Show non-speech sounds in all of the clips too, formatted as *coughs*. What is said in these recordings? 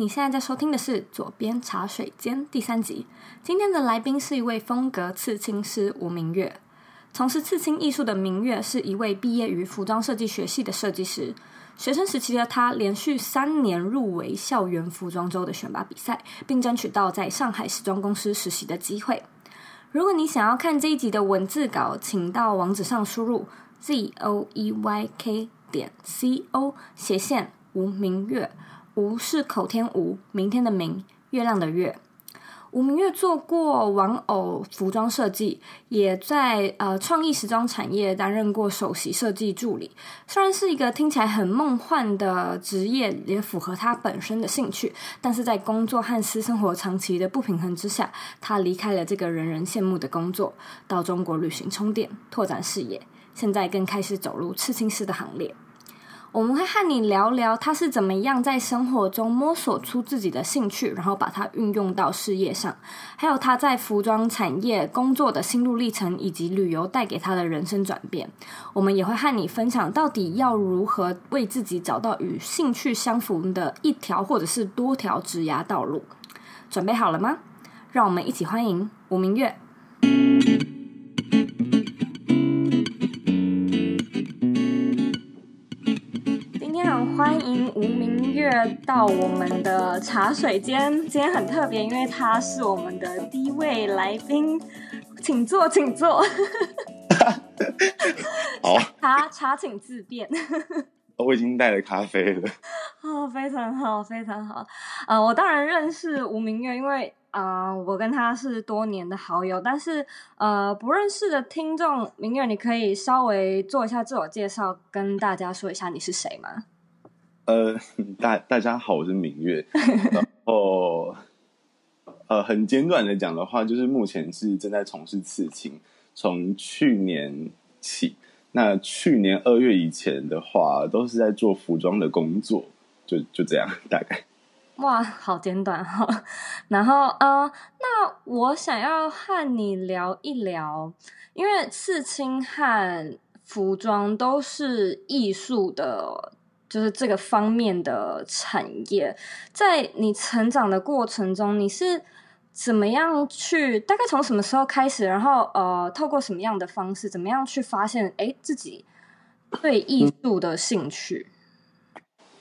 你现在在收听的是《左边茶水间》第三集。今天的来宾是一位风格刺青师吴明月。从事刺青艺术的明月是一位毕业于服装设计学系的设计师。学生时期的他连续三年入围校园服装周的选拔比赛，并争取到在上海时装公司实习的机会。如果你想要看这一集的文字稿，请到网址上输入 z o e y k 点 c o 斜线吴明月。吴是口天吴，明天的明，月亮的月。吴明月做过玩偶服装设计，也在呃创意时装产业担任过首席设计助理。虽然是一个听起来很梦幻的职业，也符合他本身的兴趣，但是在工作和私生活长期的不平衡之下，他离开了这个人人羡慕的工作，到中国旅行充电，拓展视野。现在更开始走入刺青师的行列。我们会和你聊聊他是怎么样在生活中摸索出自己的兴趣，然后把它运用到事业上，还有他在服装产业工作的心路历程，以及旅游带给他的人生转变。我们也会和你分享到底要如何为自己找到与兴趣相符的一条或者是多条职涯道路。准备好了吗？让我们一起欢迎吴明月。欢迎吴明月到我们的茶水间。今天很特别，因为他是我们的第一位来宾，请坐，请坐。*laughs* 好，茶茶请自便。*laughs* 我已经带了咖啡了。哦，非常好，非常好。呃，我当然认识吴明月，因为啊、呃，我跟他是多年的好友。但是呃，不认识的听众，明月，你可以稍微做一下自我介绍，跟大家说一下你是谁吗？呃，大大家好，我是明月。*laughs* 然后，呃，很简短的讲的话，就是目前是正在从事刺青，从去年起。那去年二月以前的话，都是在做服装的工作，就就这样，大概。哇，好简短哈。然后，呃，那我想要和你聊一聊，因为刺青和服装都是艺术的。就是这个方面的产业，在你成长的过程中，你是怎么样去？大概从什么时候开始？然后呃，透过什么样的方式？怎么样去发现？哎，自己对艺术的兴趣？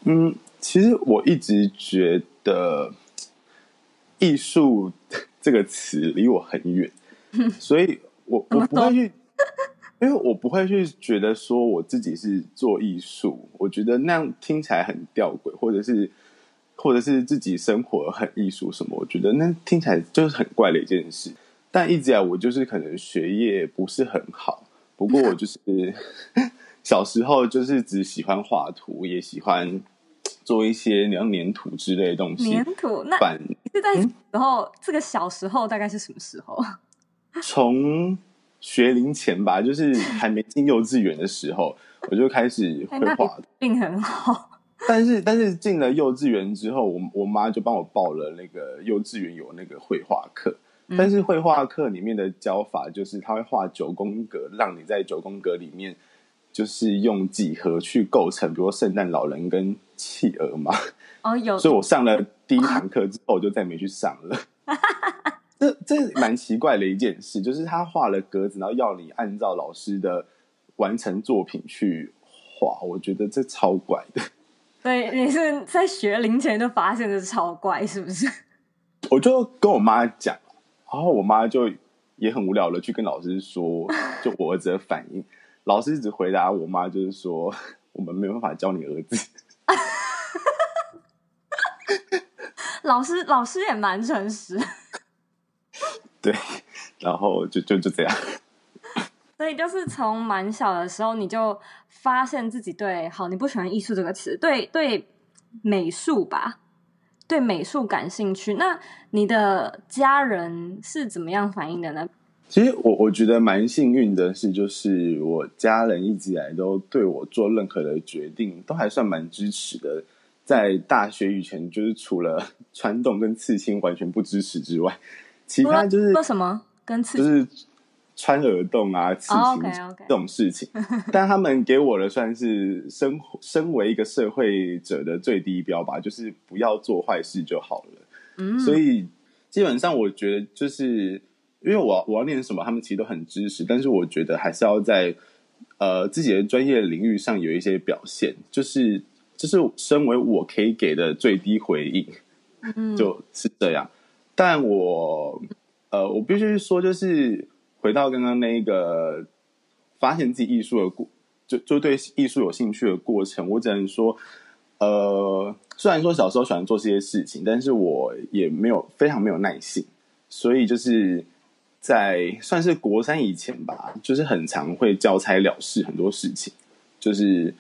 嗯，其实我一直觉得艺术 *laughs* 这个词离我很远，*laughs* 所以我我不会去。因为我不会去觉得说我自己是做艺术，我觉得那样听起来很吊诡，或者是或者是自己生活很艺术什么，我觉得那听起来就是很怪的一件事。但一直以来我就是可能学业不是很好，不过我就是 *laughs* 小时候就是只喜欢画图，也喜欢做一些像粘土之类的东西。粘土？那是在时候、嗯、这个小时候大概是什么时候？*laughs* 从。学龄前吧，*laughs* 就是还没进幼稚园的时候，*laughs* 我就开始绘画，并很好。但是，但是进了幼稚园之后，我我妈就帮我报了那个幼稚园有那个绘画课。嗯、但是绘画课里面的教法就是，他会画九宫格，让你在九宫格里面，就是用几何去构成，比如说圣诞老人跟企鹅嘛。哦，有。所以我上了第一堂课之后，我就再没去上了。*laughs* 这这蛮奇怪的一件事，就是他画了格子，然后要你按照老师的完成作品去画，我觉得这超怪的。*laughs* 对，你是在学龄前就发现这超怪，是不是？*laughs* 我就跟我妈讲，然后我妈就也很无聊的去跟老师说，就我儿子的反应。老师只回答我妈，就是说我们没有办法教你儿子。*laughs* 老师，老师也蛮诚实。对，然后就就就这样。*laughs* 所以就是从蛮小的时候，你就发现自己对好，你不喜欢艺术这个词，对对美术吧，对美术感兴趣。那你的家人是怎么样反应的呢？其实我我觉得蛮幸运的是，就是我家人一直以来都对我做任何的决定都还算蛮支持的。在大学以前，就是除了传统跟刺青完全不支持之外。其他就是说什么跟刺就是穿耳洞啊、刺青、oh, okay, okay. 这种事情，*laughs* 但他们给我的算是身身为一个社会者的最低标吧，就是不要做坏事就好了。嗯，所以基本上我觉得，就是因为我我要念什么，他们其实都很支持，但是我觉得还是要在呃自己的专业领域上有一些表现，就是就是身为我可以给的最低回应，嗯，就是这样。但我呃，我必须说，就是。回到刚刚那个发现自己艺术的过，就就对艺术有兴趣的过程，我只能说，呃，虽然说小时候喜欢做这些事情，但是我也没有非常没有耐性，所以就是在算是国三以前吧，就是很常会交差了事很多事情，就是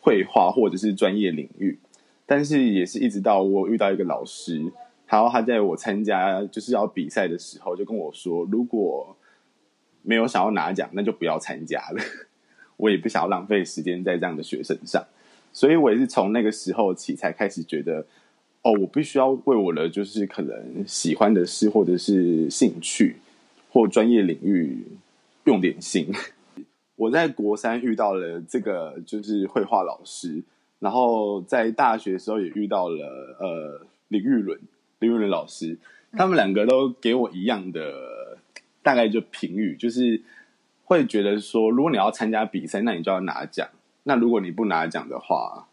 绘画或者是专业领域，但是也是一直到我遇到一个老师，然后他在我参加就是要比赛的时候，就跟我说，如果没有想要拿奖，那就不要参加了。*laughs* 我也不想要浪费时间在这样的学生上，所以我也是从那个时候起才开始觉得，哦，我必须要为我的就是可能喜欢的事，或者是兴趣或专业领域用点心。*laughs* 我在国三遇到了这个就是绘画老师，然后在大学的时候也遇到了呃林玉伦林育伦老师，他们两个都给我一样的。大概就评语，就是会觉得说，如果你要参加比赛，那你就要拿奖；那如果你不拿奖的话，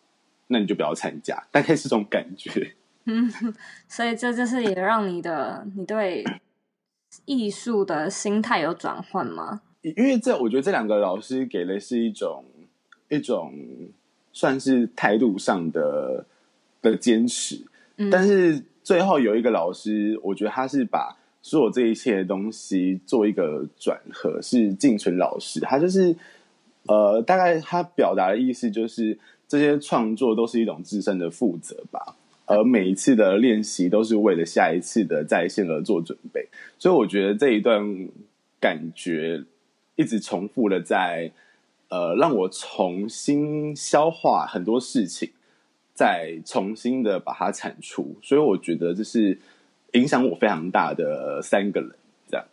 那你就不要参加。大概是这种感觉。嗯，*laughs* 所以这就是也让你的你对艺术的心态有转换吗？因为这，我觉得这两个老师给的是一种一种算是态度上的的坚持，嗯，但是最后有一个老师，我觉得他是把。所有这一切的东西做一个转合，是静存老师，他就是呃，大概他表达的意思就是，这些创作都是一种自身的负责吧，而每一次的练习都是为了下一次的再现而做准备，所以我觉得这一段感觉一直重复的在呃，让我重新消化很多事情，再重新的把它产出，所以我觉得这是。影响我非常大的三个人，这样。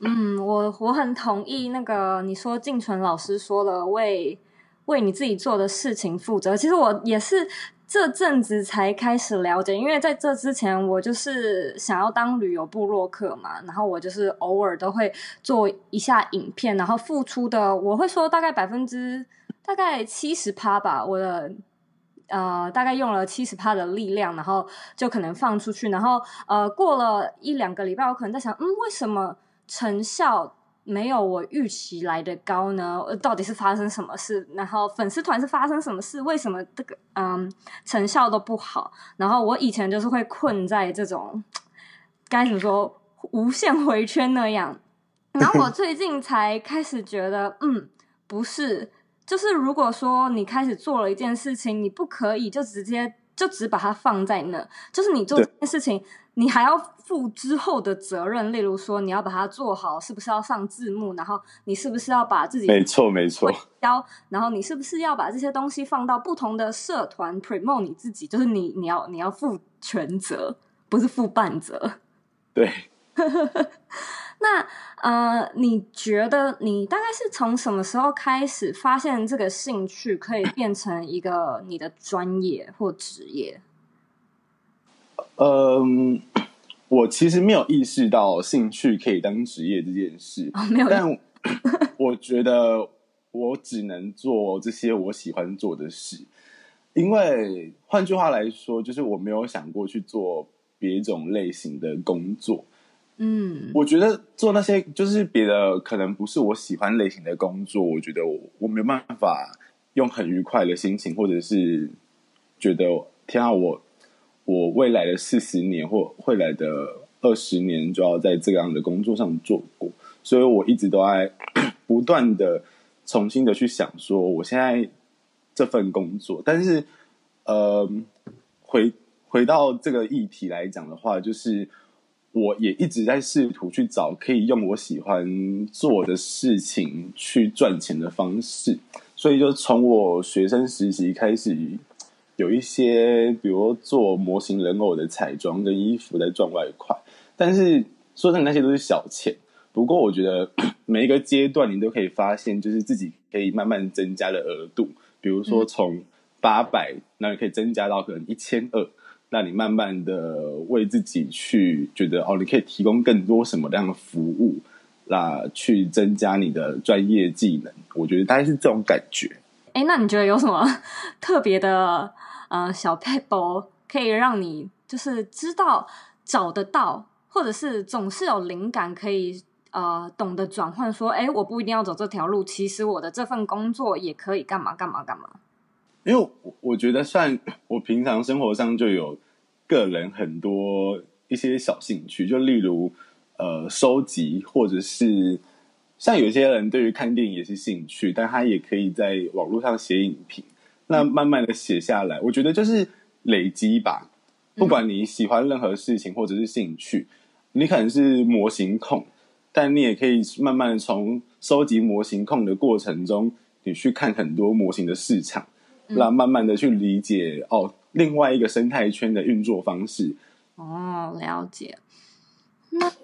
嗯，我我很同意那个你说静纯老师说了为为你自己做的事情负责。其实我也是这阵子才开始了解，因为在这之前我就是想要当旅游部落客嘛，然后我就是偶尔都会做一下影片，然后付出的我会说大概百分之大概七十趴吧，我的。呃，大概用了七十趴的力量，然后就可能放出去，然后呃，过了一两个礼拜，我可能在想，嗯，为什么成效没有我预期来的高呢？到底是发生什么事？然后粉丝团是发生什么事？为什么这个嗯成效都不好？然后我以前就是会困在这种该怎么说无限回圈那样，然后我 *laughs* 最近才开始觉得，嗯，不是。就是如果说你开始做了一件事情，你不可以就直接就只把它放在那。就是你做这件事情，你还要负之后的责任。例如说，你要把它做好，是不是要上字幕？然后你是不是要把自己没错没错，然后你是不是要把这些东西放到不同的社团 promote 你自己？就是你你要你要负全责，不是负半责。对。*laughs* 那呃，你觉得你大概是从什么时候开始发现这个兴趣可以变成一个你的专业或职业？嗯，我其实没有意识到兴趣可以当职业这件事。哦，没有。但 *laughs* 我觉得我只能做这些我喜欢做的事，因为换句话来说，就是我没有想过去做别种类型的工作。嗯，我觉得做那些就是别的可能不是我喜欢类型的工作，我觉得我我没有办法用很愉快的心情，或者是觉得天啊，我我未来的四十年或未来的二十年就要在这样的工作上做过，所以我一直都在 *coughs* 不断的重新的去想说，我现在这份工作，但是呃，回回到这个议题来讲的话，就是。我也一直在试图去找可以用我喜欢做的事情去赚钱的方式，所以就从我学生实习开始，有一些比如做模型人偶的彩妆跟衣服在赚外快，但是说真的，那些都是小钱，不过我觉得 *clears throat* 每一个阶段你都可以发现，就是自己可以慢慢增加的额度，比如说从八百，那你可以增加到可能一千二，那你慢慢的为自己去觉得哦，你可以提供更多什么样的服务，那去增加你的专业技能，我觉得大概是这种感觉。哎，那你觉得有什么特别的呃小撇步可以让你就是知道找得到，或者是总是有灵感可以呃懂得转换？说，哎，我不一定要走这条路，其实我的这份工作也可以干嘛干嘛干嘛。因为我觉得，算我平常生活上就有个人很多一些小兴趣，就例如呃收集，或者是。像有些人对于看电影也是兴趣，但他也可以在网络上写影评，那慢慢的写下来，我觉得就是累积吧。不管你喜欢任何事情或者是兴趣，你可能是模型控，但你也可以慢慢的从收集模型控的过程中，你去看很多模型的市场，那慢慢的去理解哦，另外一个生态圈的运作方式。哦，了解。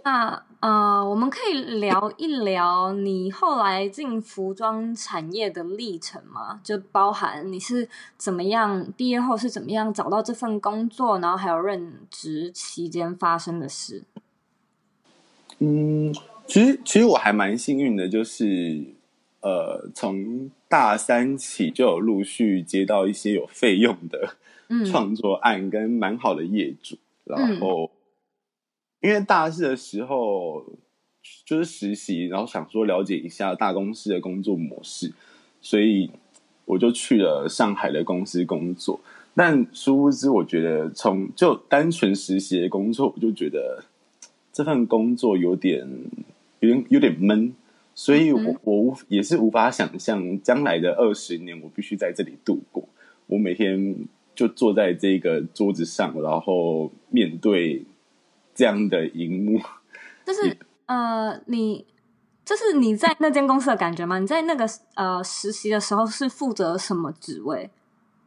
那呃，我们可以聊一聊你后来进服装产业的历程吗？就包含你是怎么样毕业后是怎么样找到这份工作，然后还有任职期间发生的事。嗯，其实其实我还蛮幸运的，就是呃，从大三起就有陆续接到一些有费用的创作案，跟蛮好的业主，嗯、然后。因为大四的时候就是实习，然后想说了解一下大公司的工作模式，所以我就去了上海的公司工作。但殊不知，我觉得从就单纯实习的工作，我就觉得这份工作有点有点有点闷，所以我我也是无法想象将来的二十年我必须在这里度过。我每天就坐在这个桌子上，然后面对。这样的荧幕，就是呃，你就是你在那间公司的感觉吗？你在那个呃实习的时候是负责什么职位？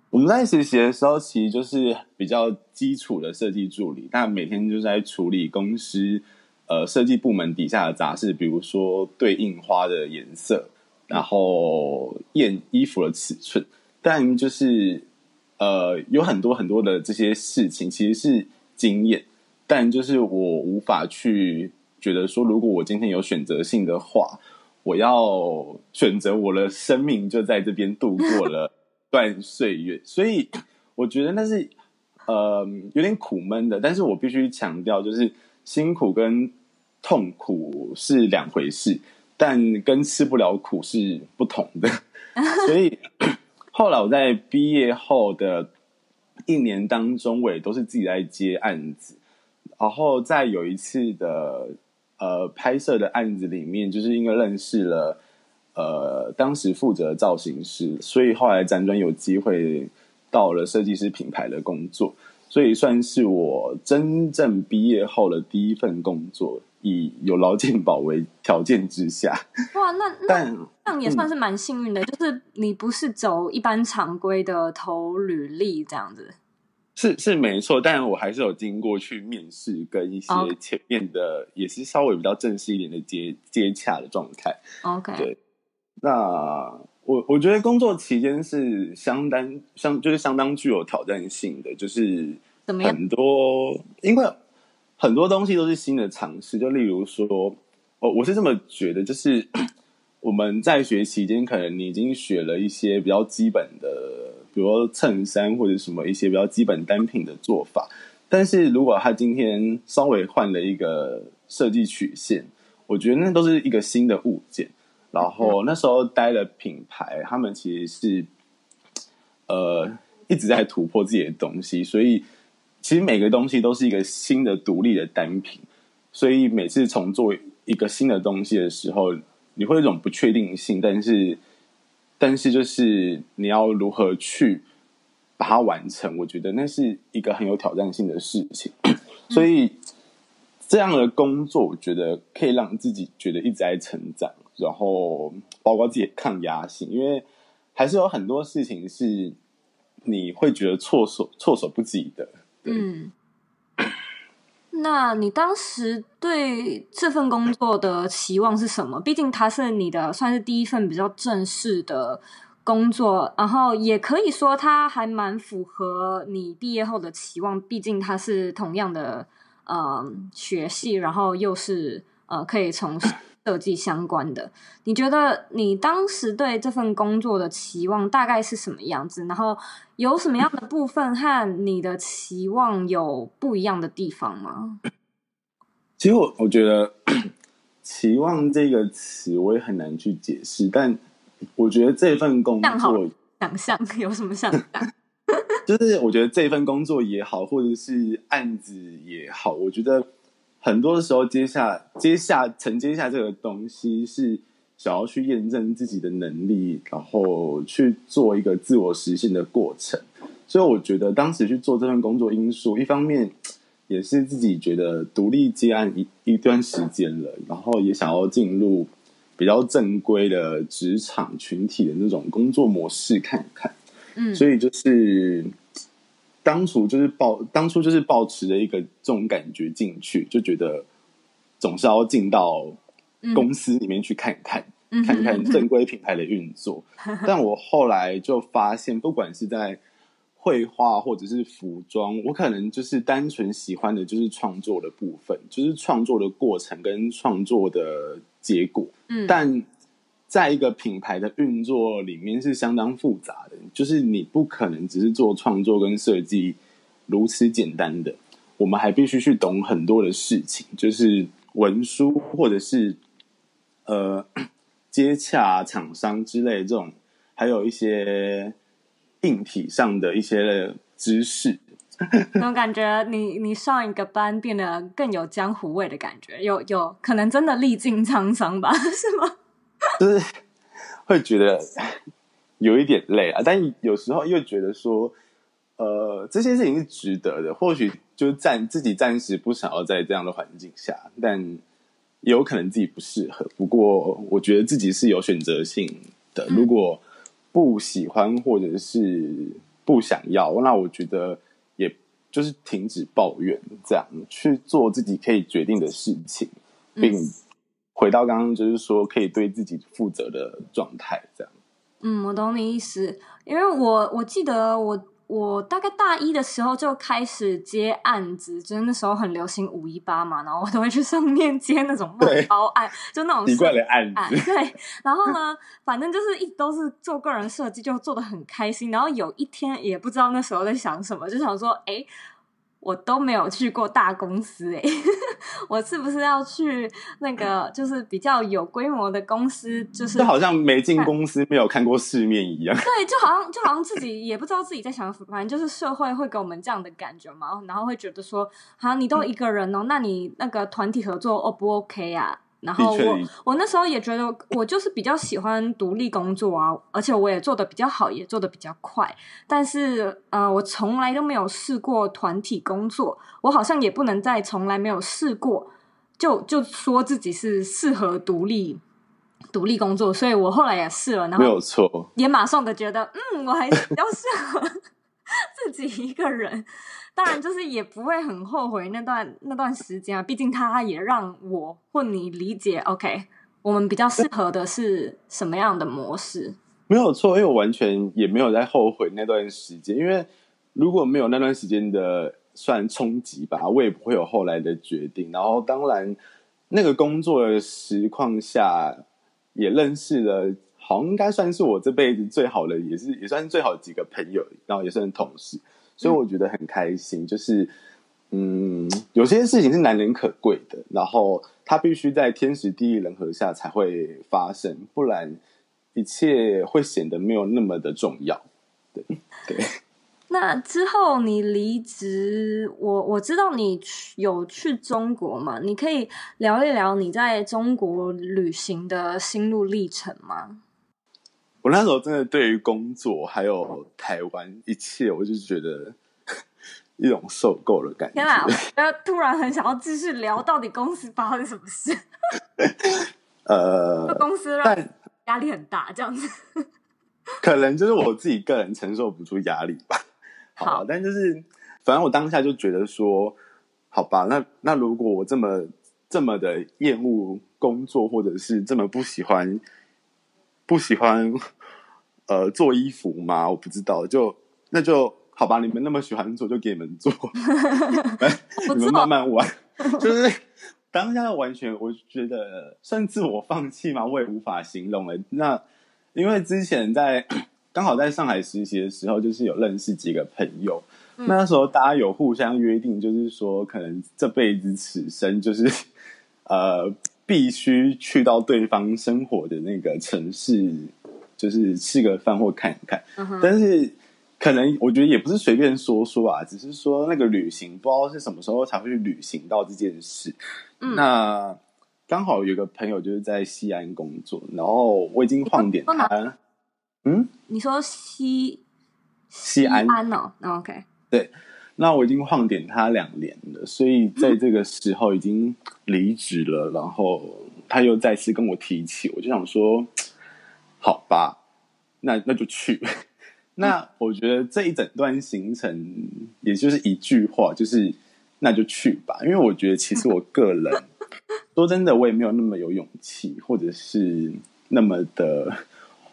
我们在实习的时候，其实就是比较基础的设计助理，但每天就是在处理公司呃设计部门底下的杂事，比如说对印花的颜色，然后验衣服的尺寸，但就是呃有很多很多的这些事情，其实是经验。但就是我无法去觉得说，如果我今天有选择性的话，我要选择我的生命就在这边度过了 *laughs* 段岁月，所以我觉得那是呃有点苦闷的。但是我必须强调，就是辛苦跟痛苦是两回事，但跟吃不了苦是不同的。*laughs* 所以 *clears throat* 后来我在毕业后的一年当中，我也都是自己在接案子。然后在有一次的呃拍摄的案子里面，就是因为认识了呃当时负责造型师，所以后来辗转有机会到了设计师品牌的工作，所以算是我真正毕业后的第一份工作，以有劳健保为条件之下。哇，那那但这样也算是蛮幸运的，嗯，就是你不是走一般常规的投履历这样子。是是没错，但我还是有经过去面试，跟一些前面的、oh. 也是稍微比较正式一点的接接洽的状态。OK，对。那我我觉得工作期间是相当相就是相当具有挑战性的，就是很多因为很多东西都是新的尝试，就例如说，哦，我是这么觉得，就是 *clears throat* 我们在学期间，可能你已经学了一些比较基本的。比如说衬衫或者什么一些比较基本单品的做法，但是如果他今天稍微换了一个设计曲线，我觉得那都是一个新的物件。然后那时候待的品牌，他们其实是呃一直在突破自己的东西，所以其实每个东西都是一个新的独立的单品。所以每次重做一个新的东西的时候，你会有一种不确定性，但是。但是，就是你要如何去把它完成？我觉得那是一个很有挑战性的事情。*clears throat* 所以，这样的工作，我觉得可以让自己觉得一直在成长，然后包括自己抗压性，因为还是有很多事情是你会觉得措手措手不及的。嗯。*coughs* 那你当时对这份工作的期望是什么？毕竟它是你的算是第一份比较正式的工作，然后也可以说它还蛮符合你毕业后的期望。毕竟它是同样的呃学系，然后又是呃可以从设计相关的。你觉得你当时对这份工作的期望大概是什么样子？然后有什么样的部分和你的期望有不一样的地方吗？其实我我觉得“期望”这个词我也很难去解释，但我觉得这份工作想象有什么想象？*laughs* 就是我觉得这份工作也好，或者是案子也好，我觉得。很多的时候，接下接下承接下这个东西，是想要去验证自己的能力，然后去做一个自我实现的过程。所以，我觉得当时去做这份工作，因素一方面也是自己觉得独立接案一一段时间了，然后也想要进入比较正规的职场群体的那种工作模式看看。嗯，所以就是。当初就是抱，当初就是抱持着一个这种感觉进去，就觉得总是要进到公司里面去看看，嗯、看看正规品牌的运作。嗯、*laughs* 但我后来就发现，不管是在绘画或者是服装，我可能就是单纯喜欢的就是创作的部分，就是创作的过程跟创作的结果。嗯，但。在一个品牌的运作里面是相当复杂的，就是你不可能只是做创作跟设计如此简单的，我们还必须去懂很多的事情，就是文书或者是呃 *clears throat* 接洽厂商之类这种，还有一些硬体上的一些知识。*laughs* 那种感觉，你你上一个班变得更有江湖味的感觉，有有可能真的历尽沧桑吧？*laughs* 是吗？*laughs* 就是会觉得有一点累啊，*laughs* 但有时候又觉得说，呃，这些事情是值得的。或许就暂自己暂时不想要在这样的环境下，但也有可能自己不适合。不过，我觉得自己是有选择性的。如果不喜欢或者是不想要，那我觉得也就是停止抱怨，这样去做自己可以决定的事情，并。回到刚刚，就是说可以对自己负责的状态，这样。嗯，我懂你意思，因为我我记得我我大概大一的时候就开始接案子，就是那时候很流行五一八嘛，然后我都会去上面接那种外包案，就那种 *laughs* 奇怪的案子。对，然后呢，反正就是一都是做个人设计，就做的很开心。然后有一天也不知道那时候在想什么，就想说，哎。我都没有去过大公司哎，*laughs* 我是不是要去那个就是比较有规模的公司？就是就好像没进公司，没有看过世面一样。对，就好像就好像自己也不知道自己在想什么，反正就是社会会给我们这样的感觉嘛，然后会觉得说，好，你都一个人哦，那你那个团体合作 O 不 OK 啊？然后我我那时候也觉得我就是比较喜欢独立工作啊，而且我也做的比较好，也做的比较快。但是呃，我从来都没有试过团体工作，我好像也不能再从来没有试过，就就说自己是适合独立独立工作。所以我后来也试了，然后没有错，也马上的觉得，嗯，我还是比较适合 *laughs* 自己一个人。当然，就是也不会很后悔那段那段时间啊。毕竟他也让我或你理解，OK，我们比较适合的是什么样的模式？没有错，因为我完全也没有在后悔那段时间。因为如果没有那段时间的算冲击吧，我也不会有后来的决定。然后，当然那个工作的实况下，也认识了，好像应该算是我这辈子最好的，也是也算是最好几个朋友，然后也算同事。所以我觉得很开心，就是，嗯，有些事情是难能可贵的，然后它必须在天时地利人和下才会发生，不然一切会显得没有那么的重要。对对。*laughs* 那之后你离职，我我知道你有去中国嘛？你可以聊一聊你在中国旅行的心路历程吗？我那时候真的对于工作还有台湾一切，我就觉得 *laughs* 一种受够了感觉。天哪！我突然很想要继续聊，到底公司发生什么事？*laughs* 呃，公司让压力很大，这样子。*laughs* 可能就是我自己个人承受不住压力吧。好，好，但就是反正我当下就觉得说，好吧，那那如果我这么这么的厌恶工作，或者是这么不喜欢不喜欢呃做衣服吗？我不知道，就那就好吧。你们那么喜欢做，就给你们做，*laughs* 你们慢慢玩。*laughs* 就是当下完全，我觉得算自我放弃吗？我也无法形容了。那因为之前在刚好在上海实习的时候，就是有认识几个朋友。那时候大家有互相约定，就是说可能这辈子此生就是呃必须去到对方生活的那个城市，就是吃个饭或看一看。嗯、但是可能我觉得也不是随便说说啊，只是说那个旅行不知道是什么时候才会去旅行到这件事。嗯、那刚好有个朋友就是在西安工作，然后我已经晃点他。嗯，你说西西安，西安哦，OK。对，那我已经晃点他两年了，所以在这个时候已经离职了。嗯、然后他又再次跟我提起，我就想说，好吧，那那就去。那我觉得这一整段行程，也就是一句话，就是那就去吧。因为我觉得其实我个人 *laughs* 说真的，我也没有那么有勇气，或者是那么的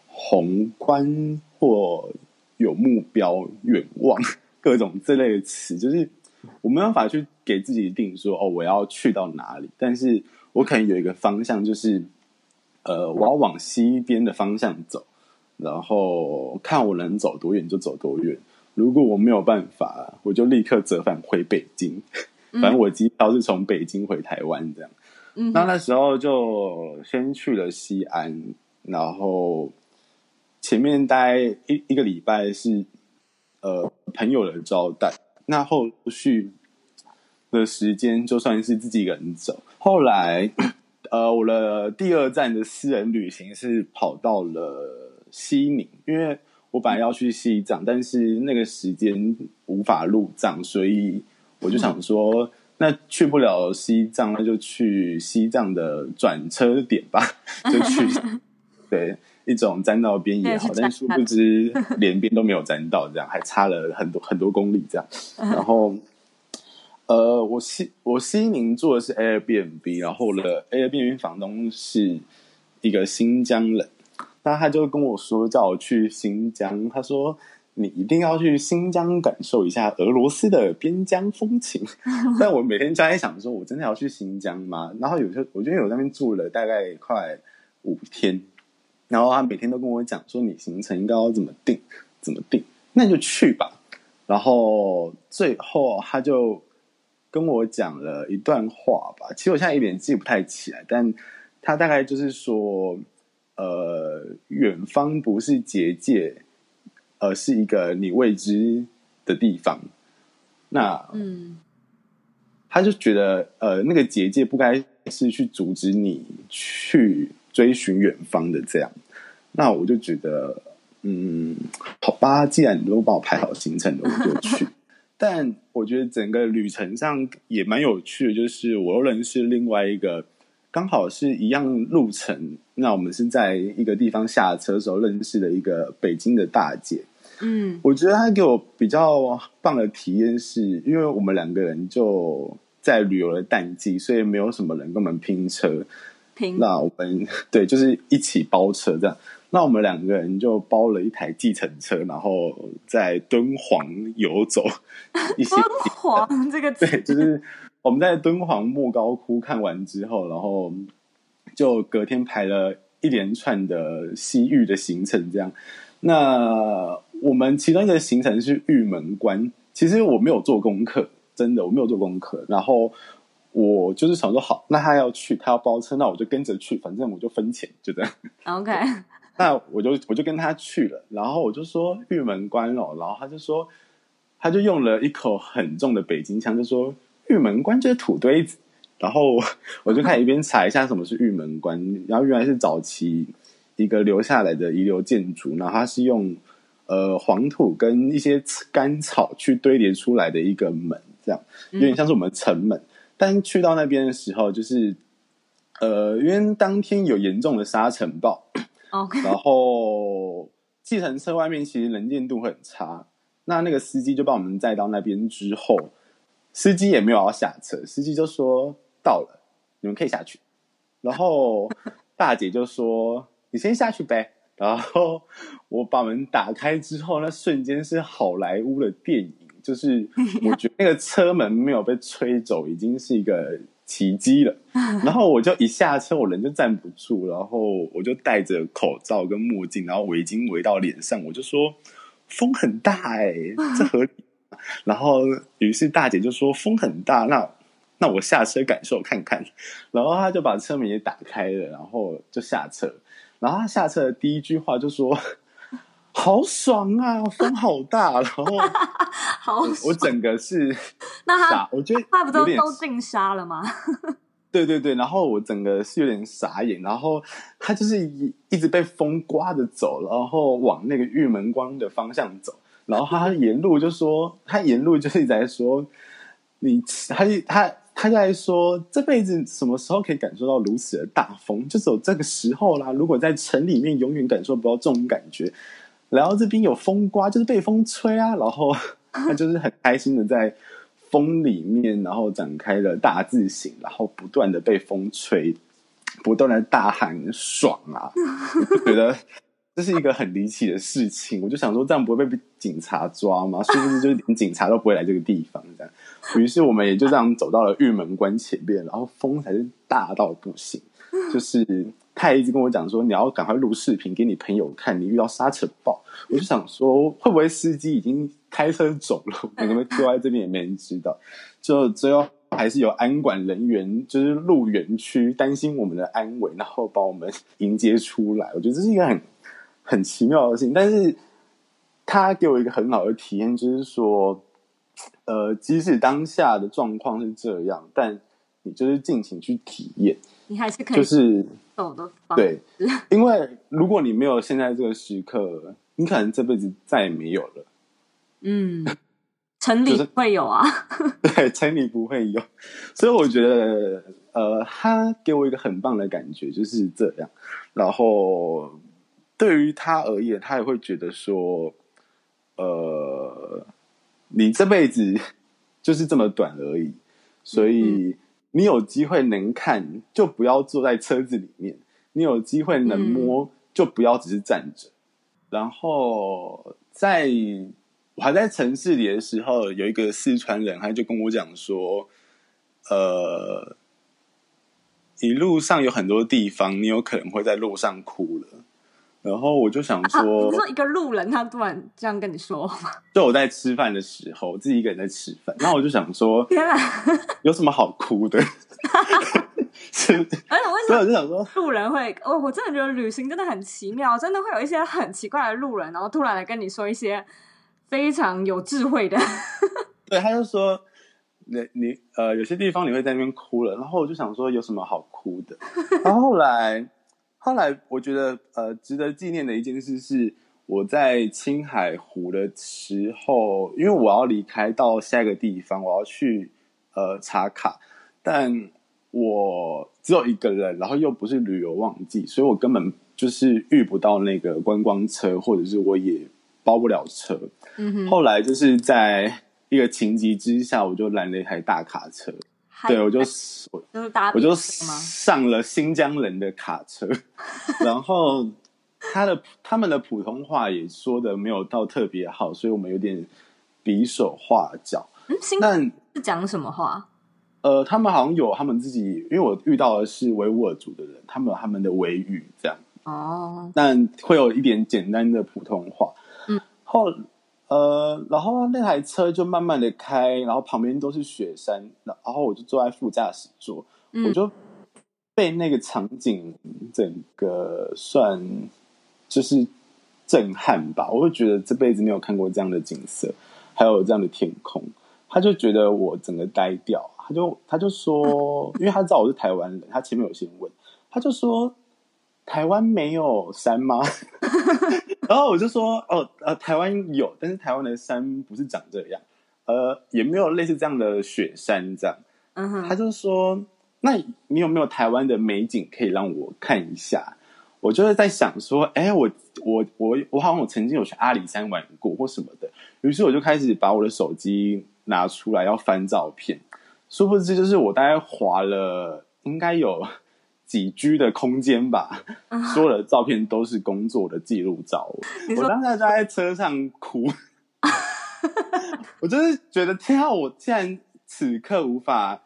宏观或有目标远望。各种这类的词，就是我没办法去给自己定说哦，我要去到哪里。但是我可能有一个方向，就是呃，我要往西边的方向走，然后看我能走多远就走多远。如果我没有办法，我就立刻折返回北京。*laughs* 反正我机票是从北京回台湾这样。嗯，那那时候就先去了西安，然后前面待一一个礼拜是。呃，朋友的招待，那后续的时间就算是自己一个人走。后来，呃，我的第二站的私人旅行是跑到了西宁，因为我本来要去西藏，但是那个时间无法入藏，所以我就想说，嗯、那去不了西藏，那就去西藏的转车点吧，就去 *laughs* 对。一种沾到边也好，但殊不知连边都没有沾到，这样还差了很多很多公里这样。然后，呃，我西我西宁住的是 Airbnb，然后呢 Airbnb 房东是一个新疆人，那他就跟我说叫我去新疆，他说你一定要去新疆感受一下俄罗斯的边疆风情。*laughs* 但我每天就在想说，我真的要去新疆吗？然后有时候我觉得我在那边住了大概快五天。然后他每天都跟我讲说，你行程应该要怎么定，怎么定，那你就去吧。然后最后他就跟我讲了一段话吧，其实我现在有点记不太起来，但他大概就是说，呃，远方不是结界，而是一个你未知的地方。那嗯，他就觉得，呃，那个结界不该是去阻止你去。追寻远方的这样，那我就觉得，嗯，好吧，既然你都帮我排好行程了，我就去。但我觉得整个旅程上也蛮有趣的，就是我又认识另外一个，刚好是一样路程。那我们是在一个地方下车的时候认识的一个北京的大姐。嗯，我觉得她给我比较棒的体验是，因为我们两个人就在旅游的淡季，所以没有什么人跟我们拼车。拼那我们对，就是一起包车这样。那我们两个人就包了一台计程车，然后在敦煌游走 *laughs* 一些。敦煌这个对，就是我们在敦煌莫高窟看完之后，然后就隔天排了一连串的西域的行程。这样，那我们其中一个行程是玉门关。其实我没有做功课，真的我没有做功课。然后。我就是想说，好，那他要去，他要包车，那我就跟着去，反正我就分钱，就这样。OK，*laughs* 那我就我就跟他去了，然后我就说玉门关哦，然后他就说，他就用了一口很重的北京腔，就说玉门关就是土堆子，然后我 *laughs* 就开始一边查一下什么是玉门关，然后原来是早期一个留下来的遗留建筑，然后它是用呃黄土跟一些干草去堆叠出来的一个门，这样有点像是我们城门。嗯但去到那边的时候，就是，呃，因为当天有严重的沙尘暴然后计程车外面其实能见度很差。那那个司机就把我们载到那边之后，司机也没有要下车，司机就说到了，你们可以下去。然后大姐就说：“你先下去呗。”然后我把门打开之后，那瞬间是好莱坞的电影，就是我觉得那个车门没有被吹走，已经是一个奇迹了。然后我就一下车，我人就站不住，然后我就戴着口罩跟墨镜，然后围巾围到脸上，我就说：“风很大哎、欸，这合理。”然后于是大姐就说：“风很大，那那我下车感受看看。*laughs* ”然后她就把车门也打开了，然后就下车。然后她下车的第一句话就说：“好爽啊，风好大。”然后 *laughs* 好爽，我整个是那他傻，我觉得他不都都进沙了吗？*laughs* 对对对，然后我整个是有点傻眼，然后他就是一一直被风刮着走，然后往那个玉门关的方向走，然后他 *laughs* 沿路就说，他沿路就是一直在说，你他他。他在说，这辈子什么时候可以感受到如此的大风？就只有这个时候啦。如果在城里面，永远感受不到这种感觉。然后这边有风刮，就是被风吹啊。然后他就是很开心的在风里面，然后展开了大字形，然后不断的被风吹，不断的大喊爽啊！我觉得。这是一个很离奇的事情，我就想说，这样不会被警察抓吗？是不是就是连警察都不会来这个地方？这样，于是我们也就这样走到了玉门关前面，然后风才是大到不行。就是他也一直跟我讲说，你要赶快录视频给你朋友看，你遇到沙尘暴。我就想说，会不会司机已经开车走了？我可能丢在这边也没人知道。就最后还是有安管人员，就是入园区担心我们的安危，然后把我们迎接出来。我觉得这是一个很。很奇妙的事情，但是他给我一个很好的体验，就是说，呃，即使当下的状况是这样，但你就是尽情去体验，你还是可以就是走的对，*laughs* 因为如果你没有现在这个时刻，你可能这辈子再也没有了。嗯，城里会有啊，就是、对，城里不会有，所以我觉得，呃，他给我一个很棒的感觉，就是这样，然后。对于他而言，他也会觉得说，呃，你这辈子就是这么短而已，所以你有机会能看，就不要坐在车子里面；你有机会能摸，就不要只是站着。然后，在我还在城市里的时候，有一个四川人，他就跟我讲说，呃，一路上有很多地方，你有可能会在路上哭了。然后我就想说，啊、你说一个路人他突然这样跟你说吗？*laughs* 就我在吃饭的时候，我自己一个人在吃饭，然后我就想说，*laughs* 天啊，有什么好哭的？*laughs* 是，而且为什么我就想说，路人会，我我真的觉得旅行真的很奇妙，真的会有一些很奇怪的路人，然后突然来跟你说一些非常有智慧的。对，他就说，你你呃，有些地方你会在那边哭了，然后我就想说，有什么好哭的？然后后来。后来我觉得，呃，值得纪念的一件事是，我在青海湖的时候，因为我要离开到下一个地方，我要去呃查卡，但我只有一个人，然后又不是旅游旺季，所以我根本就是遇不到那个观光车，或者是我也包不了车。嗯哼。后来就是在一个情急之下，我就拦了一台大卡车。对，我就我就是搭，我就上了新疆人的卡车，*laughs* 然后他的他们的普通话也说的没有到特别好，所以我们有点比手画脚。嗯，新疆是讲什么话？呃，他们好像有他们自己，因为我遇到的是维吾尔族的人，他们有他们的维语这样哦，但会有一点简单的普通话。嗯，后。呃，然后那台车就慢慢的开，然后旁边都是雪山，然后我就坐在副驾驶座，嗯、我就被那个场景整个算就是震撼吧。我会觉得这辈子没有看过这样的景色，还有这样的天空。他就觉得我整个呆掉，他就他就说，因为他知道我是台湾人，他前面有先问，他就说。台湾没有山吗？*laughs* 然后我就说，哦，呃，台湾有，但是台湾的山不是长这样，呃，也没有类似这样的雪山这样。嗯哼，他就说，那你有没有台湾的美景可以让我看一下？我就是在想说，哎，我我我我好像我曾经有去阿里山玩过或什么的，于是我就开始把我的手机拿出来要翻照片，殊不知就是我大概滑了应该有几居的空间吧，所有的照片都是工作的记录照。我当时就在车上哭，*laughs* 我就是觉得天啊，我竟然此刻无法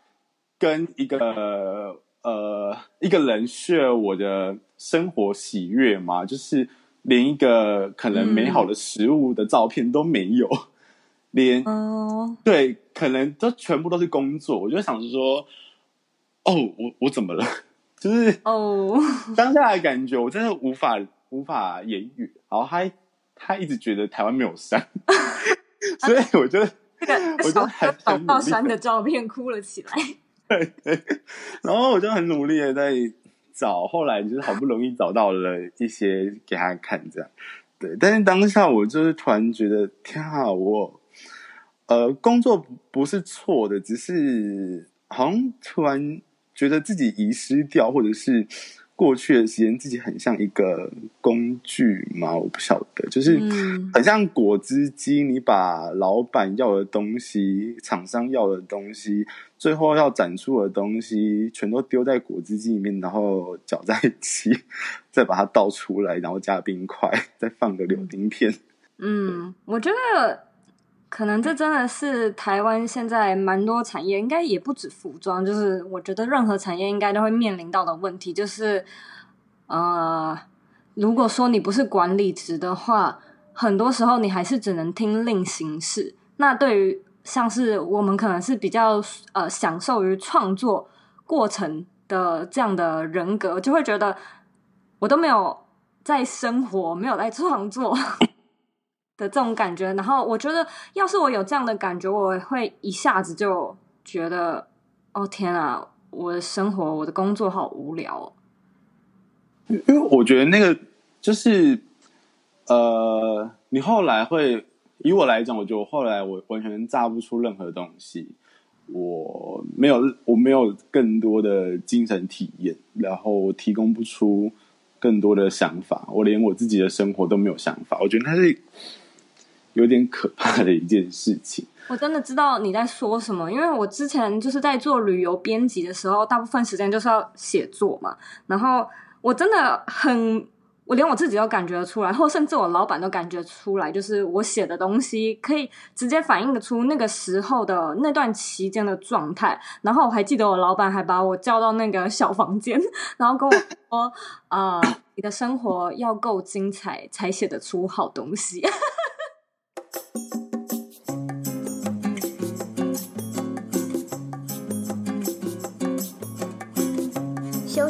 跟一个呃一个人 share 我的生活喜悦嘛？就是。连一个可能美好的食物的照片都没有，嗯、连、哦、对，可能都全部都是工作。我就想说，哦，我我怎么了？就是哦，*laughs* 当下的感觉我真的无法无法言语。然后他他一直觉得台湾没有山，*laughs* 所以我就 *laughs* 那个我就很找到山的照片哭了起来。对对，然后我就很努力的在。找后来就是好不容易找到了一些给他看，这样对。但是当下我就是突然觉得，天啊，我呃工作不是错的，只是好像突然觉得自己遗失掉，或者是。过去的时间，自己很像一个工具吗？我不晓得，就是很像果汁机，你把老板要的东西、厂商要的东西、最后要展出的东西，全都丢在果汁机里面，然后搅在一起，再把它倒出来，然后加冰块，再放个柳丁片。嗯，我觉得。可能这真的是台湾现在蛮多产业，应该也不止服装，就是我觉得任何产业应该都会面临到的问题，就是呃，如果说你不是管理职的话，很多时候你还是只能听令行事。那对于像是我们可能是比较呃享受于创作过程的这样的人格，就会觉得我都没有在生活，没有在创作。*laughs* 的这种感觉，然后我觉得，要是我有这样的感觉，我会一下子就觉得，哦天啊，我的生活，我的工作好无聊。因为我觉得那个就是，呃，你后来会以我来讲，我觉得我后来我完全榨不出任何东西，我没有，我没有更多的精神体验，然后我提供不出更多的想法，我连我自己的生活都没有想法，我觉得它是。有点可怕的一件事情。我真的知道你在说什么，因为我之前就是在做旅游编辑的时候，大部分时间就是要写作嘛。然后我真的很，我连我自己都感觉出来，或甚至我老板都感觉出来，就是我写的东西可以直接反映得出那个时候的那段期间的状态。然后我还记得我老板还把我叫到那个小房间，*laughs* 然后跟我说：“啊、你的生活要够精彩，才写得出好东西。”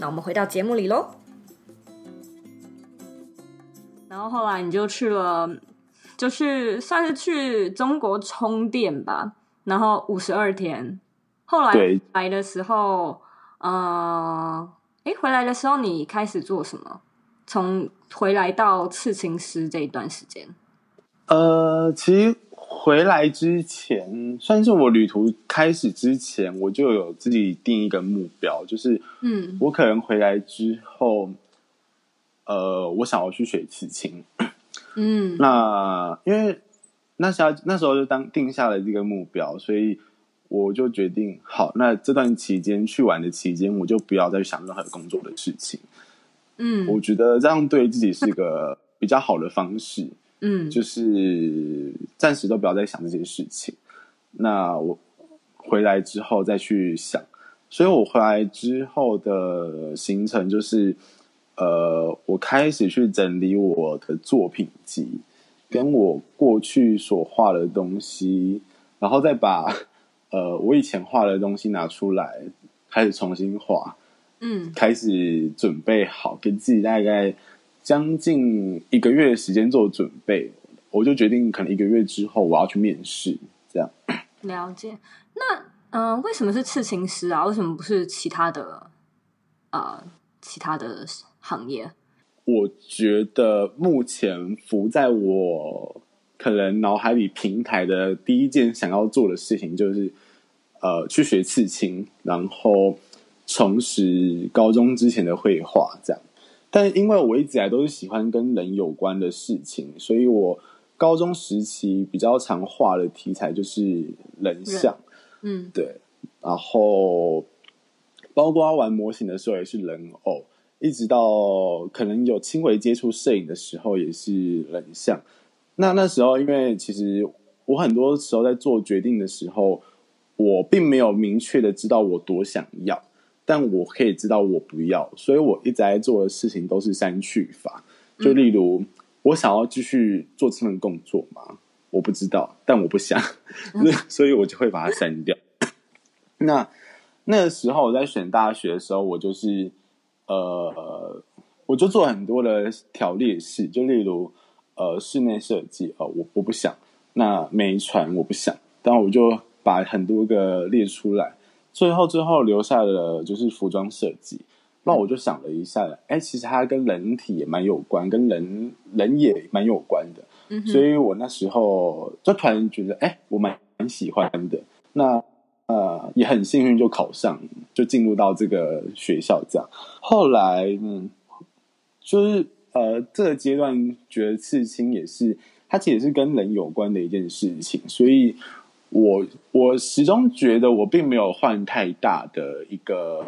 那我们回到节目里喽。然后后来你就去了，就去算是去中国充电吧。然后五十二天，后来来的时候，呃，哎，回来的时候你开始做什么？从回来到刺青师这一段时间，呃，其实。回来之前，算是我旅途开始之前，我就有自己定一个目标，就是，嗯，我可能回来之后，呃，我想要去学刺青，嗯，那因为那时候那时候就当定下了这个目标，所以我就决定，好，那这段期间去玩的期间，我就不要再想任何工作的事情，嗯，我觉得这样对自己是个比较好的方式。嗯，就是暂时都不要再想这些事情。那我回来之后再去想，所以我回来之后的行程就是，呃，我开始去整理我的作品集，跟我过去所画的东西，然后再把 *laughs* 呃我以前画的东西拿出来，开始重新画。嗯，开始准备好，给自己大概。将近一个月的时间做准备，我就决定可能一个月之后我要去面试，这样。了解。那嗯、呃，为什么是刺青师啊？为什么不是其他的呃其他的行业？我觉得目前浮在我可能脑海里平台的第一件想要做的事情，就是呃去学刺青，然后重拾高中之前的绘画，这样。但因为我一直以来都是喜欢跟人有关的事情，所以我高中时期比较常画的题材就是人像，嗯，对，然后包括玩模型的时候也是人偶。一直到可能有轻微接触摄影的时候，也是人像。那那时候，因为其实我很多时候在做决定的时候，我并没有明确的知道我多想要，但我可以知道我不要，所以我一直在做的事情都是删去法。就例如，我想要继续做这份工作吗？我不知道，但我不想，*laughs* 所以我就会把它删掉。*coughs* 那那个时候我在选大学的时候，我就是。呃，我就做很多的条列式，就例如呃室内设计，呃我我不想，那媒传我不想，但我就把很多个列出来，最后最后留下的就是服装设计。那我就想了一下，哎、欸，其实它跟人体也蛮有关，跟人人也蛮有关的，嗯、所以我那时候就突然觉得，哎、欸，我蛮蛮喜欢的。那呃，也很幸运就考上，就进入到这个学校这样。后来，嗯，就是呃，这个阶段觉得刺青也是，它其实是跟人有关的一件事情，所以我我始终觉得我并没有换太大的一个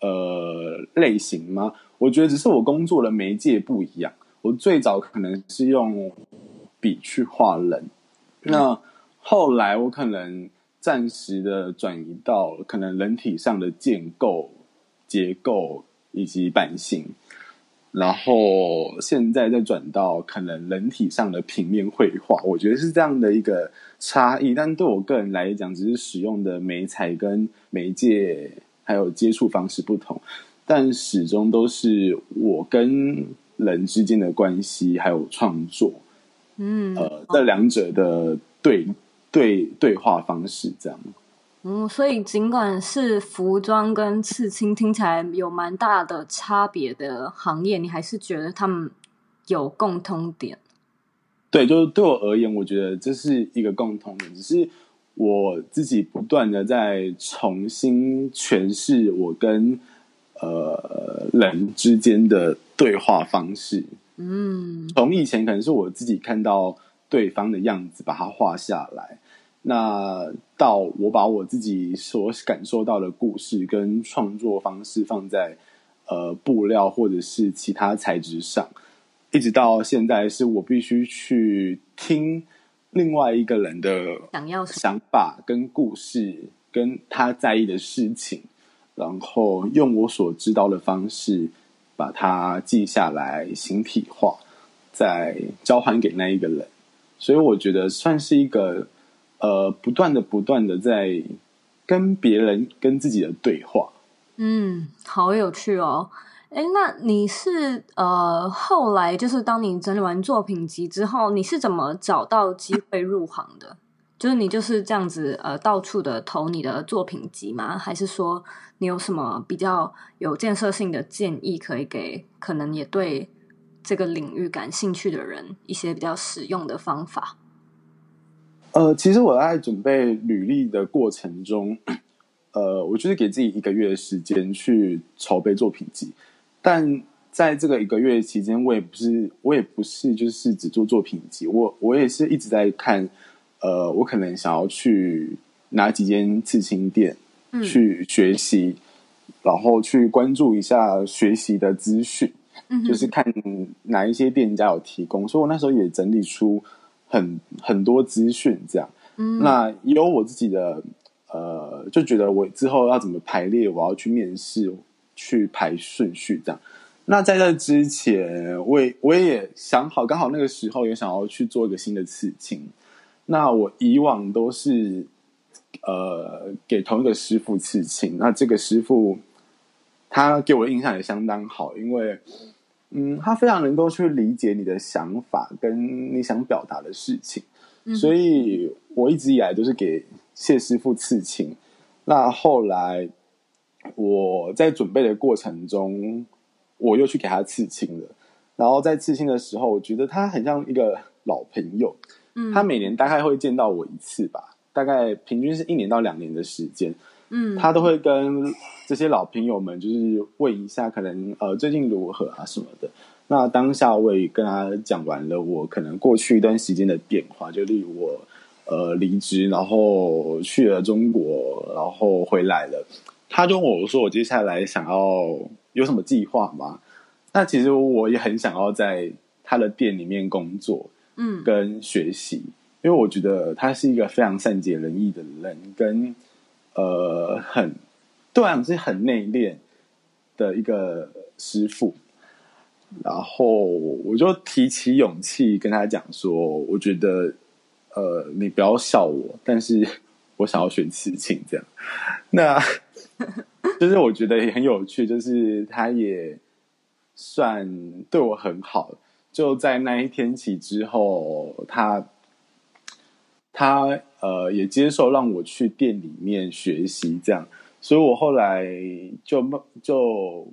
呃类型吗？我觉得只是我工作的媒介不一样。我最早可能是用笔去画人，那后来我可能。暂时的转移到可能人体上的建构、结构以及版型，然后现在再转到可能人体上的平面绘画，我觉得是这样的一个差异。但对我个人来讲，只是使用的媒材跟媒介还有接触方式不同，但始终都是我跟人之间的关系还有创作，嗯，呃，这两者的对。对对话方式这样，嗯，所以尽管是服装跟刺青听起来有蛮大的差别的行业，你还是觉得他们有共通点？对，就是对我而言，我觉得这是一个共通点，只是我自己不断的在重新诠释我跟呃人之间的对话方式。嗯，从以前可能是我自己看到对方的样子，把它画下来。那到我把我自己所感受到的故事跟创作方式放在呃布料或者是其他材质上，一直到现在是我必须去听另外一个人的想要想法跟故事跟他在意的事情，然后用我所知道的方式把它记下来形体化，再交还给那一个人。所以我觉得算是一个。呃，不断的、不断的在跟别人、跟自己的对话。嗯，好有趣哦。哎，那你是呃，后来就是当你整理完作品集之后，你是怎么找到机会入行的？*laughs* 就是你就是这样子呃，到处的投你的作品集吗？还是说你有什么比较有建设性的建议可以给可能也对这个领域感兴趣的人一些比较实用的方法？呃，其实我在准备履历的过程中，*clears throat* 呃，我就是给自己一个月的时间去筹备作品集，但在这个一个月期间，我也不是，我也不是就是只做作品集，我我也是一直在看，呃，我可能想要去哪几间刺青店去学习，嗯、然后去关注一下学习的资讯，嗯、就是看哪一些店家有提供，所以我那时候也整理出。很很多资讯这样，嗯，那也有我自己的，呃，就觉得我之后要怎么排列，我要去面试，去排顺序这样。那在这之前，我也我也想好，刚好那个时候也想要去做一个新的刺青。那我以往都是，呃，给同一个师傅刺青。那这个师傅他给我的印象也相当好，因为。嗯，他非常能够去理解你的想法跟你想表达的事情，所以我一直以来都是给谢师傅刺青。那后来我在准备的过程中，我又去给他刺青了。然后在刺青的时候，我觉得他很像一个老朋友。嗯，他每年大概会见到我一次吧，大概平均是一年到两年的时间。嗯，他都会跟这些老朋友们就是问一下，可能呃最近如何啊什么的。那当下我也跟他讲完了我可能过去一段时间的变化，就例如我呃离职，然后去了中国，然后回来了。他就问我说：“我接下来想要有什么计划吗？”那其实我也很想要在他的店里面工作，嗯，跟学习，因为我觉得他是一个非常善解人意的人，跟呃很对我来讲是很内敛的一个师傅。然后我就提起勇气跟他讲说：“我觉得呃，你不要笑我，但是我想要学刺青这样。”那就是我觉得也很有趣，就是他也。算对我很好，就在那一天起之后，他他呃也接受让我去店里面学习，这样，所以我后来就就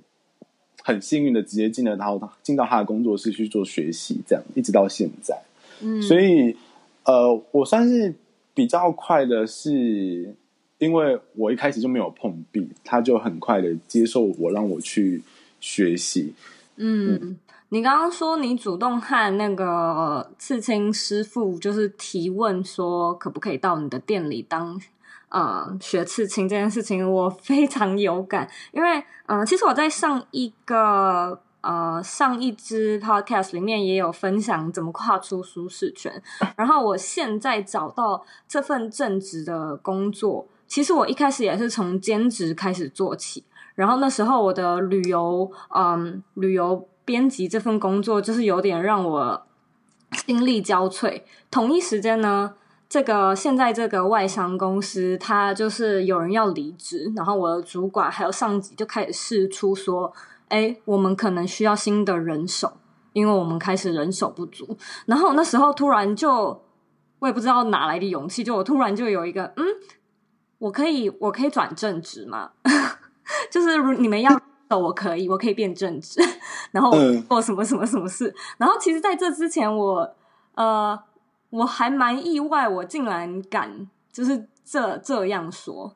很幸运的直接进了，他后进到他的工作室去做学习，这样一直到现在。嗯，所以呃，我算是比较快的是，因为我一开始就没有碰壁，他就很快的接受我，让我去学习。嗯，你刚刚说你主动和那个刺青师傅就是提问说可不可以到你的店里当呃学刺青这件事情，我非常有感，因为嗯、其实我在上一个呃上一支 podcast 里面也有分享怎么跨出舒适圈，然后我现在找到这份正职的工作，其实我一开始也是从兼职开始做起。然后那时候我的旅游，嗯，旅游编辑这份工作就是有点让我心力交瘁。同一时间呢，这个现在这个外商公司，他就是有人要离职，然后我的主管还有上级就开始试出说，哎，我们可能需要新的人手，因为我们开始人手不足。然后那时候突然就，我也不知道哪来的勇气，就我突然就有一个，嗯，我可以，我可以转正职吗？*laughs* 就是如你们要走，我可以，我可以变正直，然后做什么什么什么事。然后其实在这之前我，我呃我还蛮意外，我竟然敢就是这这样说。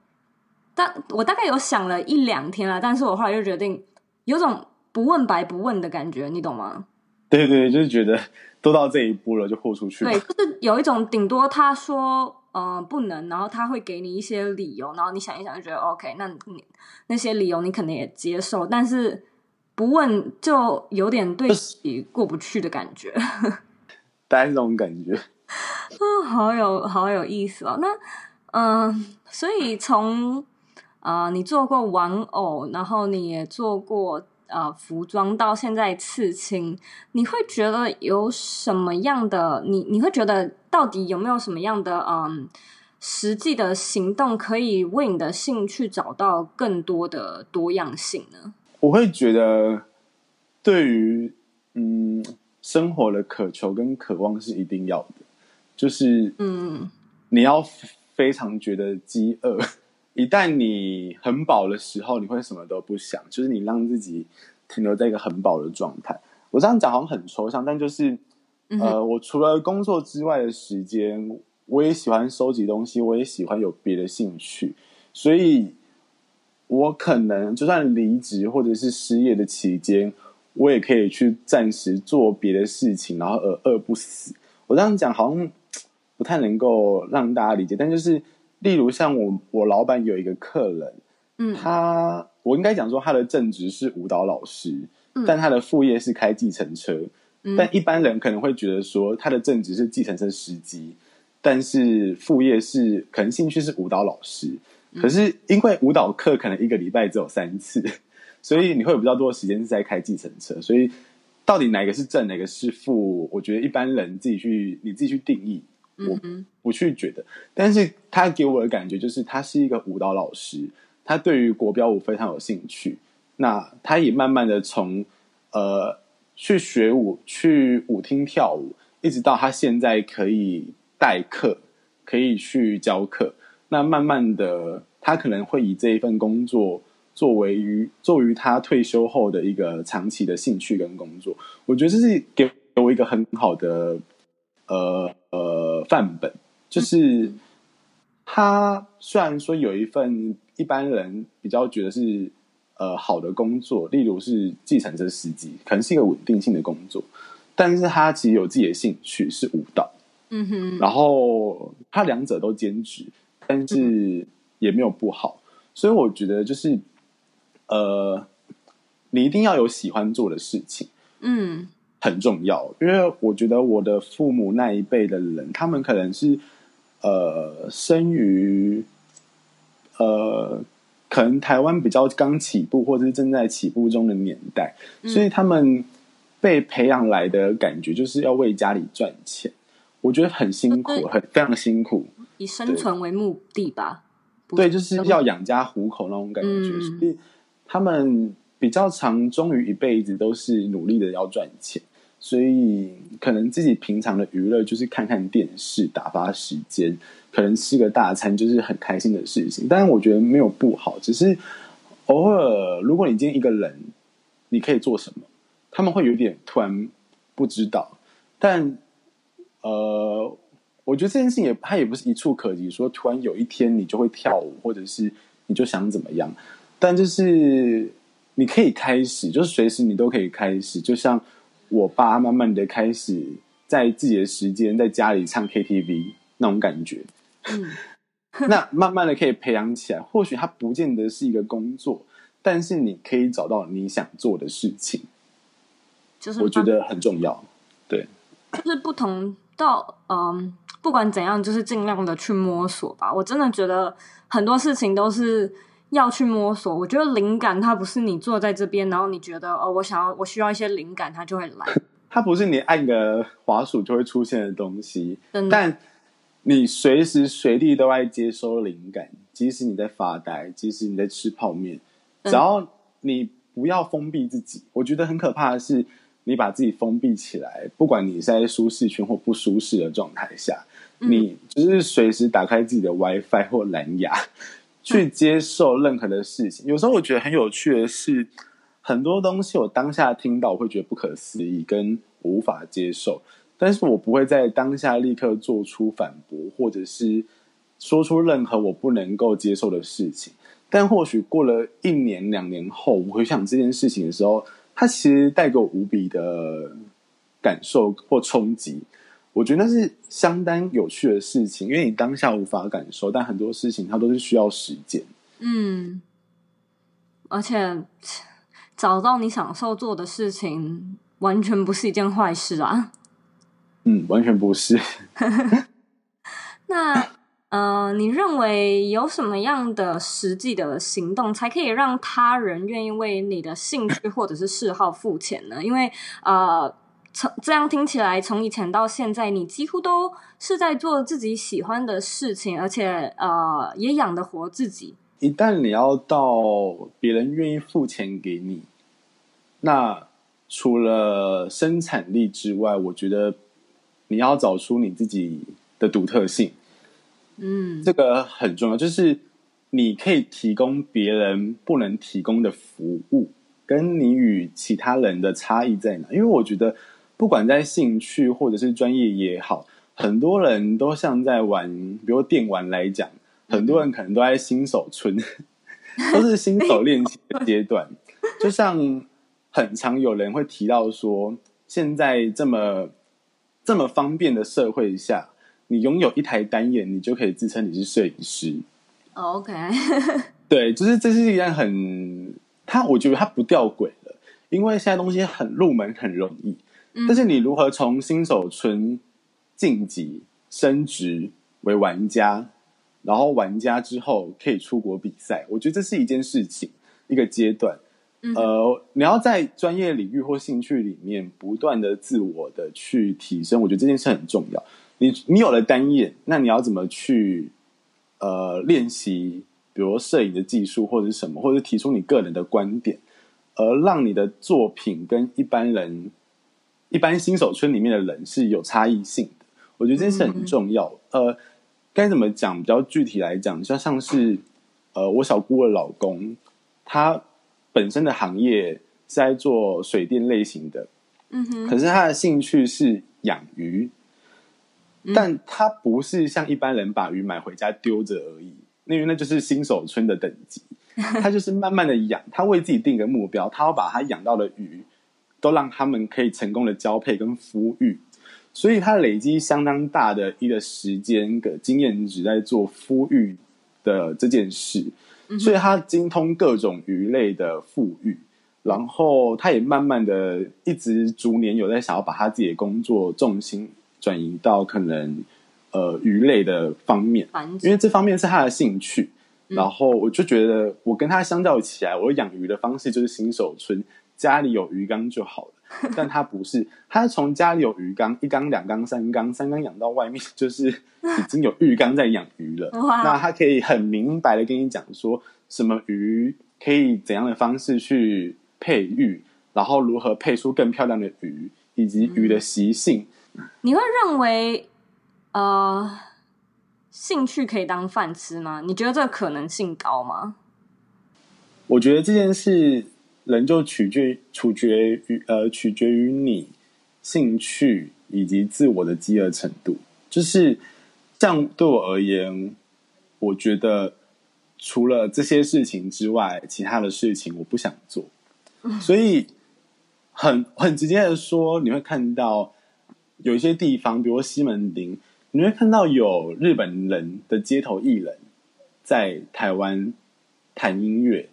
但我大概有想了一两天了，但是我后来就决定，有种不问白不问的感觉，你懂吗？对对，就是觉得 *laughs* 都到这一步了，就豁出去。对，就是有一种顶多他说。嗯、呃，不能，然后他会给你一些理由，然后你想一想就觉得 OK，那你那些理由你可能也接受，但是不问就有点对自己过不去的感觉，大概这种感觉，啊，好有好有意思哦。那嗯、呃，所以从啊、呃，你做过玩偶，然后你也做过。呃，服装到现在刺青，你会觉得有什么样的？你你会觉得到底有没有什么样的嗯实际的行动可以为你的兴趣找到更多的多样性呢？我会觉得，对于嗯生活的渴求跟渴望是一定要的，就是嗯你要非常觉得饥饿。一旦你很饱的时候，你会什么都不想，就是你让自己停留在一个很饱的状态。我这样讲好像很抽象，但就是，呃，我除了工作之外的时间，我也喜欢收集东西，我也喜欢有别的兴趣，所以，我可能就算离职或者是失业的期间，我也可以去暂时做别的事情，然后而饿不死。我这样讲好像不太能够让大家理解，但就是。例如像我，我老板有一个客人，嗯，他我应该讲说他的正职是舞蹈老师，嗯，但他的副业是开计程车，嗯，但一般人可能会觉得说他的正职是计程车司机，但是副业是可能兴趣是舞蹈老师，嗯，可是因为舞蹈课可能一个礼拜只有三次，所以你会有比较多的时间是在开计程车，所以到底哪个是正，哪个是负，我觉得一般人自己去你自己去定义。我不去觉得，但是他给我的感觉就是他是一个舞蹈老师，他对于国标舞非常有兴趣。那他也慢慢的从呃去学舞，去舞厅跳舞，一直到他现在可以代课，可以去教课。那慢慢的，他可能会以这一份工作作为于作为他退休后的一个长期的兴趣跟工作。我觉得这是给我一个很好的呃呃范本，就是他虽然说有一份一般人比较觉得是。呃，好的工作，例如是计程车司机，可能是一个稳定性的工作，但是他其实有自己的兴趣是舞蹈，嗯哼，然后他两者都兼职，但是也没有不好，所以我觉得就是，呃，你一定要有喜欢做的事情，嗯，很重要，因为我觉得我的父母那一辈的人，他们可能是呃，生于呃。可能台湾比较刚起步，或者是正在起步中的年代，嗯、所以他们被培养来的感觉就是要为家里赚钱。我觉得很辛苦，很非常辛苦，以生存为目的吧。对，就是要养家糊口那种感觉。嗯、所以他们比较常，终于一辈子都是努力的要赚钱。所以可能自己平常的娱乐就是看看电视，打发时间。可能吃个大餐就是很开心的事情，但是我觉得没有不好，只是偶尔，如果你今天一个人，你可以做什么？他们会有点突然不知道，但呃，我觉得这件事情也它也不是一触可及，说突然有一天你就会跳舞，或者是你就想怎么样，但就是你可以开始，就是随时你都可以开始，就像我爸慢慢的开始在自己的时间在家里唱 KTV 那种感觉。嗯，*laughs* 那慢慢的可以培养起来。或许它不见得是一个工作，但是你可以找到你想做的事情，就是我觉得很重要。对，就是不同到嗯，不管怎样，就是尽量的去摸索吧。我真的觉得很多事情都是要去摸索。我觉得灵感它不是你坐在这边，然后你觉得哦，我想要，我需要一些灵感，它就会来。*laughs* 它不是你按个滑鼠就会出现的东西，但。你随时随地都在接收灵感，即使你在发呆，即使你在吃泡面，只要你不要封闭自己。我觉得很可怕的是，你把自己封闭起来，不管你是在舒适圈或不舒适的状态下，你就是随时打开自己的 WiFi 或蓝牙，去接受任何的事情。有时候我觉得很有趣的是，很多东西我当下听到，我会觉得不可思议，跟无法接受。但是我不会在当下立刻做出反驳，或者是说出任何我不能够接受的事情。但或许过了一年、两年后，我回想这件事情的时候，它其实带给我无比的感受或冲击。我觉得那是相当有趣的事情，因为你当下无法感受，但很多事情它都是需要时间。嗯，而且找到你享受做的事情，完全不是一件坏事啊。嗯，完全不是。*laughs* *laughs* 那，呃，你认为有什么样的实际的行动，才可以让他人愿意为你的兴趣或者是嗜好付钱呢？因为，呃，从这样听起来，从以前到现在，你几乎都是在做自己喜欢的事情，而且，呃，也养得活自己。一旦你要到别人愿意付钱给你，那除了生产力之外，我觉得。你要找出你自己的独特性，嗯，这个很重要。就是你可以提供别人不能提供的服务，跟你与其他人的差异在哪？因为我觉得，不管在兴趣或者是专业也好，很多人都像在玩，比如电玩来讲，很多人可能都在新手村，*laughs* 都是新手练习的阶段。就像很常有人会提到说，现在这么。这么方便的社会下，你拥有一台单眼，你就可以自称你是摄影师。OK，*laughs* 对，就是这是一件很，他我觉得他不吊诡了，因为现在东西很入门，很容易。嗯、但是你如何从新手村晋级升职为玩家，然后玩家之后可以出国比赛，我觉得这是一件事情，一个阶段。呃，你要在专业领域或兴趣里面不断的自我的去提升，我觉得这件事很重要。你你有了单眼，那你要怎么去呃练习，比如摄影的技术或者是什么，或者提出你个人的观点，而让你的作品跟一般人、一般新手村里面的人是有差异性的。我觉得这件事很重要。嗯、呃，该怎么讲？比较具体来讲，就像是呃，我小姑的老公，他本身的行业是在做水电类型的，嗯哼，可是他的兴趣是养鱼。但他不是像一般人把鱼买回家丢着而已，因为那就是新手村的等级。*laughs* 他就是慢慢的养，他为自己定一个目标，他要把他养到的鱼都让他们可以成功的交配跟孵育，所以他累积相当大的一个时间跟经验值在做孵育的这件事，所以他精通各种鱼类的富育，然后他也慢慢的一直逐年有在想要把他自己的工作重心。转移到可能呃鱼类的方面，因为这方面是他的兴趣。嗯、然后我就觉得，我跟他相较起来，我养鱼的方式就是新手村，家里有鱼缸就好了。*laughs* 但他不是，他是从家里有鱼缸，一缸、两缸、三缸，三缸养到外面，就是已经有浴缸在养鱼了。那他可以很明白的跟你讲说，什么鱼可以怎样的方式去配育，然后如何配出更漂亮的鱼，以及鱼的习性。嗯你会认为，呃，兴趣可以当饭吃吗？你觉得这个可能性高吗？我觉得这件事，人就取决取决于呃，取决于你兴趣以及自我的饥饿程度。就是这样，对我而言，我觉得除了这些事情之外，其他的事情我不想做。所以很很直接的说，你会看到。有一些地方，比如说西门町，你会看到有日本人的街头艺人，在台湾弹音乐，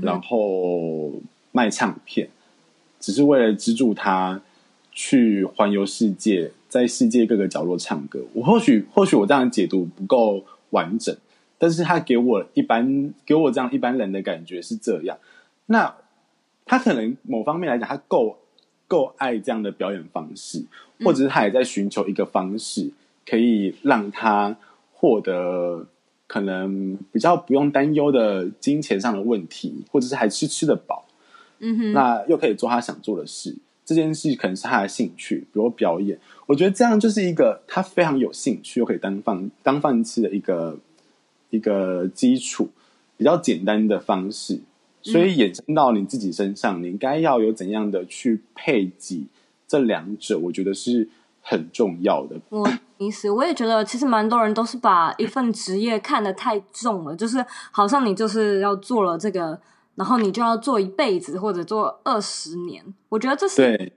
然后卖唱片，只是为了资助他去环游世界，在世界各个角落唱歌。我或许或许我这样解读不够完整，但是他给我一般给我这样一般人的感觉是这样。那他可能某方面来讲，他够。够爱这样的表演方式，或者是他也在寻求一个方式，可以让他获得可能比较不用担忧的金钱上的问题，或者是还吃吃得饱。嗯哼，那又可以做他想做的事，这件事可能是他的兴趣，比如表演。我觉得这样就是一个他非常有兴趣又可以当饭当饭吃的一个一个基础，比较简单的方式。所以衍生到你自己身上，你应该要有怎样的去配给这两者？我觉得是很重要的。我意思，我也觉得，其实蛮多人都是把一份职业看得太重了，就是好像你就是要做了这个，然后你就要做一辈子或者做二十年。我觉得这是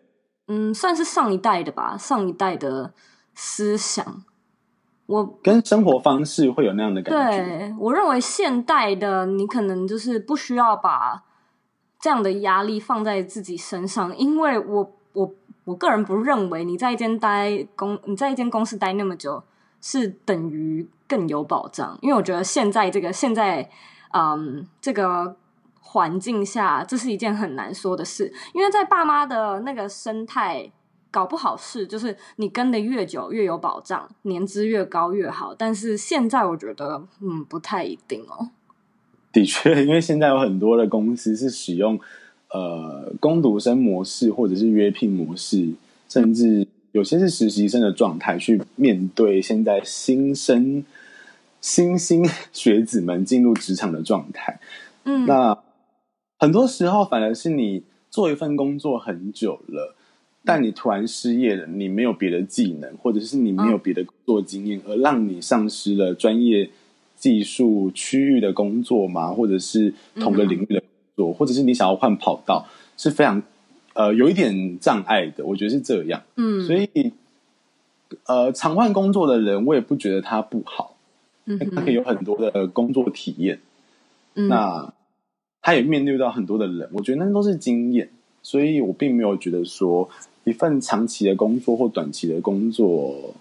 嗯，算是上一代的吧，上一代的思想。我跟生活方式会有那样的感觉。对，我认为现代的你可能就是不需要把这样的压力放在自己身上，因为我我我个人不认为你在一间待公你在一间公司待那么久是等于更有保障，因为我觉得现在这个现在嗯这个环境下，这是一件很难说的事，因为在爸妈的那个生态。搞不好是，就是你跟的越久越有保障，年资越高越好。但是现在我觉得，嗯，不太一定哦。的确，因为现在有很多的公司是使用呃工读生模式，或者是约聘模式，甚至有些是实习生的状态去面对现在新生新兴学子们进入职场的状态。嗯，那很多时候反而是你做一份工作很久了。但你突然失业了，你没有别的技能，或者是你没有别的工作经验，而让你丧失了专业技术区域的工作吗？或者是同个领域的工作，或者是你想要换跑道，是非常呃有一点障碍的。我觉得是这样。嗯，所以呃，常换工作的人，我也不觉得他不好。嗯，他可以有很多的工作体验。嗯，那他也面对到很多的人，我觉得那都是经验。所以我并没有觉得说。一份长期的工作或短期的工作，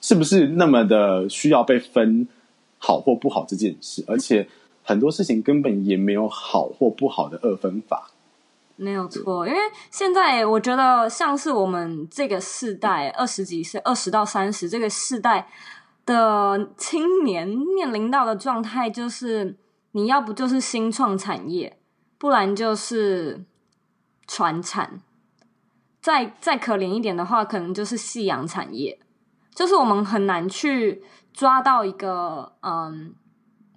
是不是那么的需要被分好或不好这件事？而且很多事情根本也没有好或不好的二分法。没有错，因为现在我觉得像是我们这个世代二十几岁、二十到三十这个世代的青年面临到的状态，就是你要不就是新创产业，不然就是传产。再再可怜一点的话，可能就是夕阳产业，就是我们很难去抓到一个嗯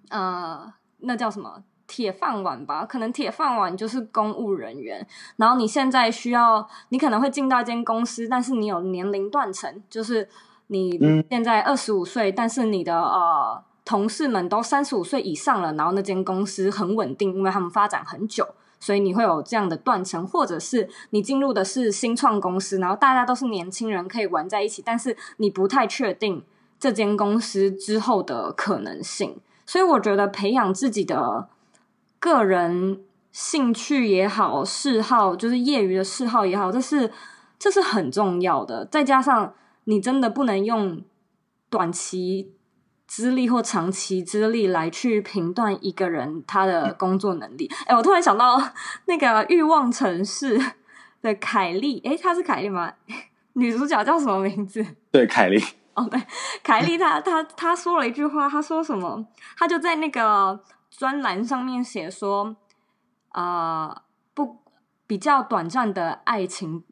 呃，那叫什么铁饭碗吧？可能铁饭碗就是公务人员。然后你现在需要，你可能会进到一间公司，但是你有年龄断层，就是你现在二十五岁，但是你的呃同事们都三十五岁以上了，然后那间公司很稳定，因为他们发展很久。所以你会有这样的断层，或者是你进入的是新创公司，然后大家都是年轻人可以玩在一起，但是你不太确定这间公司之后的可能性。所以我觉得培养自己的个人兴趣也好，嗜好就是业余的嗜好也好，这是这是很重要的。再加上你真的不能用短期。资历或长期资历来去评断一个人他的工作能力。哎、欸，我突然想到那个《欲望城市》的凯莉，哎、欸，她是凯莉吗？女主角叫什么名字？*laughs* 对，凯莉。哦，对，凯莉她，她她她说了一句话，她说什么？她就在那个专栏上面写说，啊、呃，不，比较短暂的爱情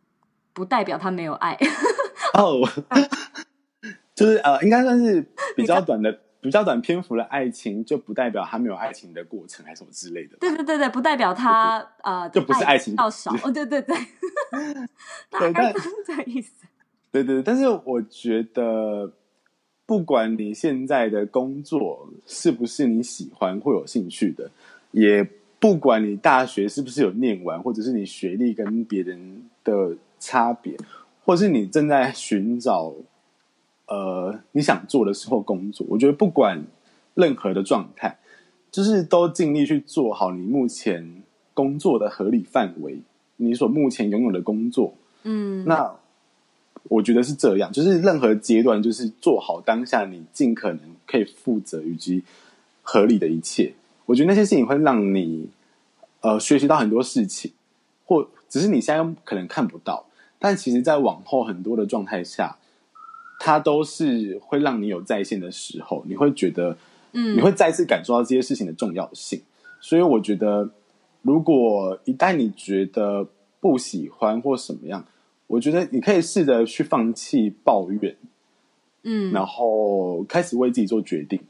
不代表他没有爱。*laughs* 哦。就是呃，应该算是比较短的、比较短篇幅的爱情，就不代表他没有爱情的过程，还是什么之类的。对对对对，不代表他就呃，就不是爱情较少。哦，对对对，*laughs* 大概是这个意思。对对，但是我觉得，不管你现在的工作是不是你喜欢或有兴趣的，也不管你大学是不是有念完，或者是你学历跟别人的差别，或是你正在寻找。呃，你想做的时候工作，我觉得不管任何的状态，就是都尽力去做好你目前工作的合理范围，你所目前拥有的工作，嗯，那我觉得是这样，就是任何阶段，就是做好当下你尽可能可以负责以及合理的一切。我觉得那些事情会让你呃学习到很多事情，或只是你现在可能看不到，但其实在往后很多的状态下。它都是会让你有在线的时候，你会觉得，嗯，你会再次感受到这些事情的重要性。嗯、所以我觉得，如果一旦你觉得不喜欢或什么样，我觉得你可以试着去放弃抱怨，嗯，然后开始为自己做决定。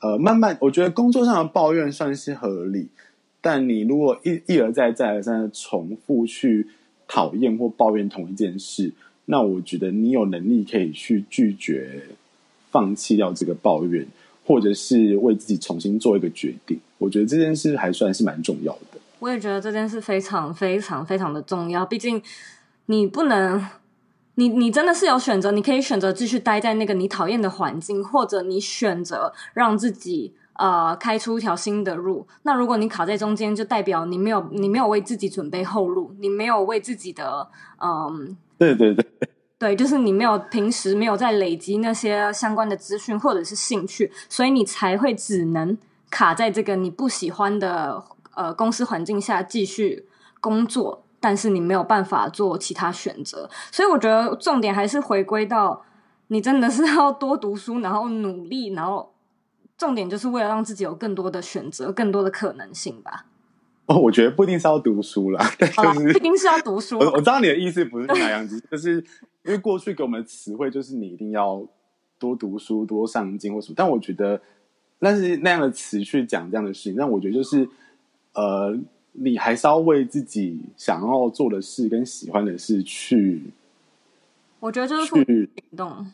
呃，慢慢，我觉得工作上的抱怨算是合理，但你如果一一而再、再而三的重复去讨厌或抱怨同一件事。那我觉得你有能力可以去拒绝、放弃掉这个抱怨，或者是为自己重新做一个决定。我觉得这件事还算是蛮重要的。我也觉得这件事非常、非常、非常的重要。毕竟你不能，你你真的是有选择，你可以选择继续待在那个你讨厌的环境，或者你选择让自己呃开出一条新的路。那如果你卡在中间，就代表你没有你没有为自己准备后路，你没有为自己的嗯。对对对，*laughs* 对，就是你没有平时没有在累积那些相关的资讯或者是兴趣，所以你才会只能卡在这个你不喜欢的呃公司环境下继续工作，但是你没有办法做其他选择。所以我觉得重点还是回归到你真的是要多读书，然后努力，然后重点就是为了让自己有更多的选择，更多的可能性吧。*laughs* 哦，我觉得不一定是要读书啦，但就是不一定是要读书。我我知道你的意思不是那样子，就是因为过去给我们的词汇就是你一定要多读书、多上进或什么。但我觉得，那是那样的词去讲这样的事情，但我觉得就是呃，你还是要为自己想要做的事跟喜欢的事去。我觉得就是去行动，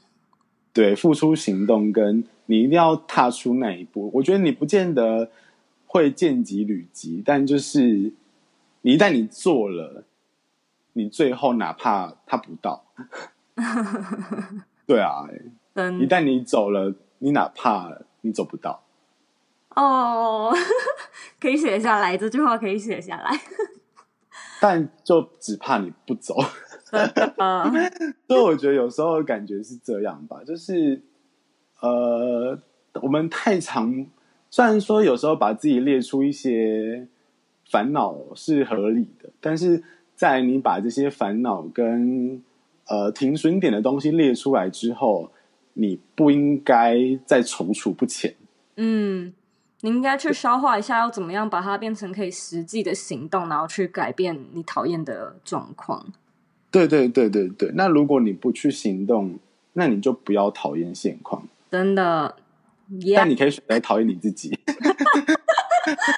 对，付出行动，跟你一定要踏出那一步。我觉得你不见得。会见及履及，但就是你一旦你做了，你最后哪怕他不到，*laughs* 对啊，嗯、一旦你走了，你哪怕你走不到，哦，*laughs* 可以写下来，这句话可以写下来，但就只怕你不走，*laughs* 所以我觉得有时候感觉是这样吧，就是呃，我们太常。虽然说有时候把自己列出一些烦恼是合理的，但是在你把这些烦恼跟呃停损点的东西列出来之后，你不应该再踌躇不前。嗯，你应该去消化一下，要怎么样把它变成可以实际的行动，然后去改变你讨厌的状况。对对对对对。那如果你不去行动，那你就不要讨厌现况。真的，yeah. 但你可以选择讨厌你自己。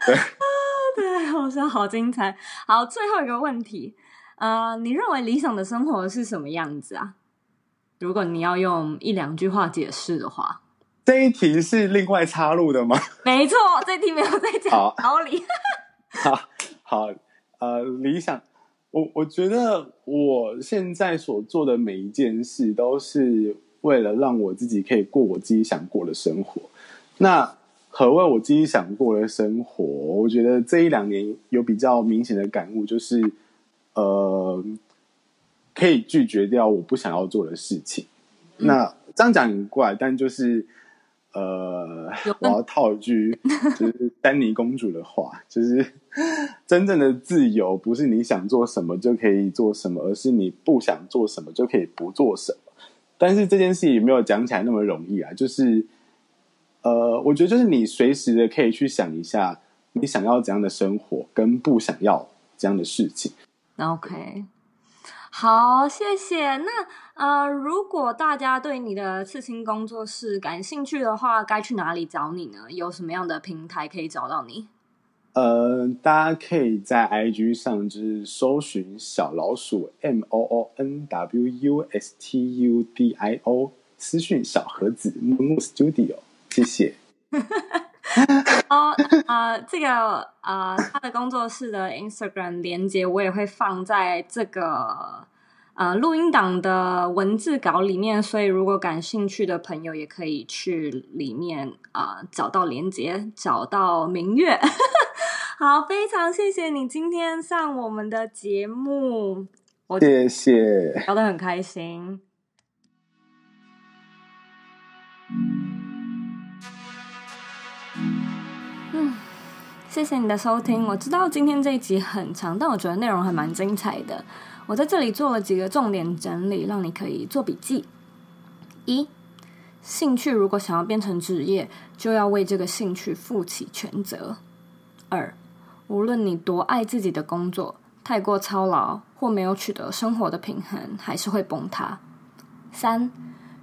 对，*laughs* 对，好像好精彩。好，最后一个问题，呃，你认为理想的生活是什么样子啊？如果你要用一两句话解释的话，这一题是另外插入的吗？没错，这一题没有在讲道理。*laughs* 好，好，呃，理想，我我觉得我现在所做的每一件事都是为了让我自己可以过我自己想过的生活。那何谓我自己想过的生活？我觉得这一两年有比较明显的感悟，就是呃。可以拒绝掉我不想要做的事情。嗯、那这样讲很怪，但就是呃，我要套一句 *laughs* 就是丹尼公主的话，就是 *laughs* 真正的自由不是你想做什么就可以做什么，而是你不想做什么就可以不做什么。但是这件事也没有讲起来那么容易啊。就是呃，我觉得就是你随时的可以去想一下，你想要怎样的生活，跟不想要这样的事情。那 OK。好，谢谢。那呃，如果大家对你的刺青工作室感兴趣的话，该去哪里找你呢？有什么样的平台可以找到你？呃，大家可以在 IG 上就是搜寻小老鼠 M O O N W U S T U D I O，私讯小盒子木木 Studio，谢谢。*laughs* 哦，啊，这个啊，他的工作室的 Instagram 连接我也会放在这个呃录音档的文字稿里面，所以如果感兴趣的朋友也可以去里面啊、找到连接，找到明月。好，非常谢谢你今天上我们的节目，我谢谢，聊得很开心。嗯谢谢你的收听。我知道今天这一集很长，但我觉得内容还蛮精彩的。我在这里做了几个重点整理，让你可以做笔记。一、兴趣如果想要变成职业，就要为这个兴趣负起全责。二、无论你多爱自己的工作，太过操劳或没有取得生活的平衡，还是会崩塌。三、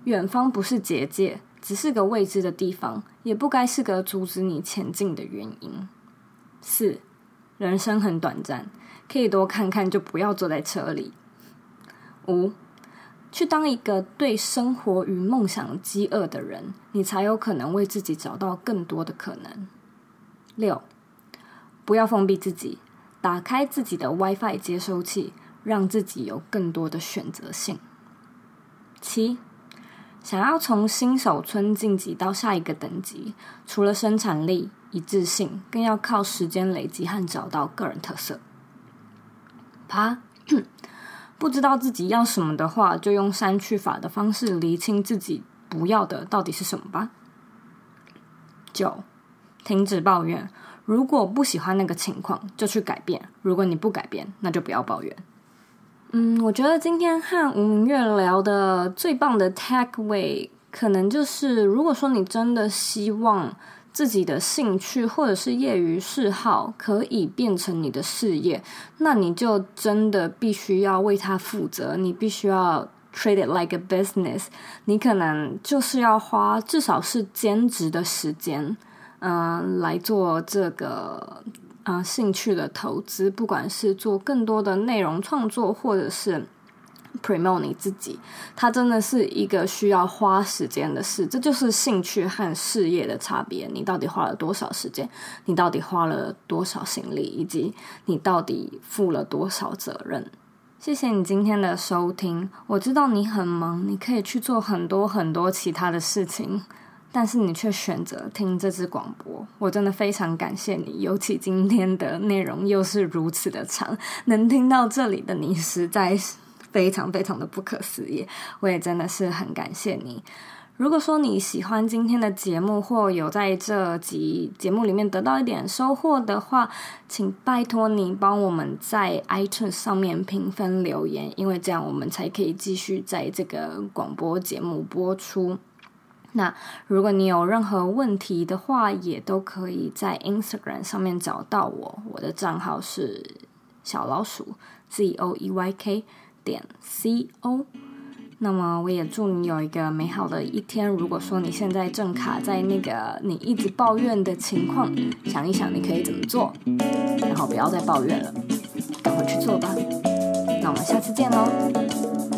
远方不是结界，只是个未知的地方，也不该是个阻止你前进的原因。四，人生很短暂，可以多看看，就不要坐在车里。五，去当一个对生活与梦想饥饿的人，你才有可能为自己找到更多的可能。六，不要封闭自己，打开自己的 WiFi 接收器，让自己有更多的选择性。七，想要从新手村晋级到下一个等级，除了生产力，一致性，更要靠时间累积和找到个人特色。八，*clears throat* 不知道自己要什么的话，就用删去法的方式厘清自己不要的到底是什么吧。九，停止抱怨，如果不喜欢那个情况，就去改变；如果你不改变，那就不要抱怨。嗯，我觉得今天和吴明月聊的最棒的 takeaway，可能就是，如果说你真的希望。自己的兴趣或者是业余嗜好可以变成你的事业，那你就真的必须要为它负责。你必须要 treat it like a business。你可能就是要花至少是兼职的时间，嗯、来做这个啊、兴趣的投资，不管是做更多的内容创作，或者是。promote 你自己，它真的是一个需要花时间的事，这就是兴趣和事业的差别。你到底花了多少时间？你到底花了多少心力？以及你到底负了多少责任？谢谢你今天的收听。我知道你很忙，你可以去做很多很多其他的事情，但是你却选择听这支广播。我真的非常感谢你，尤其今天的内容又是如此的长，能听到这里的你实在是。非常非常的不可思议，我也真的是很感谢你。如果说你喜欢今天的节目，或有在这集节目里面得到一点收获的话，请拜托你帮我们在 iTunes 上面评分留言，因为这样我们才可以继续在这个广播节目播出。那如果你有任何问题的话，也都可以在 Instagram 上面找到我，我的账号是小老鼠 Z O E Y K。点 C O，那么我也祝你有一个美好的一天。如果说你现在正卡在那个你一直抱怨的情况，想一想你可以怎么做，然后不要再抱怨了，赶快去做吧。那我们下次见喽。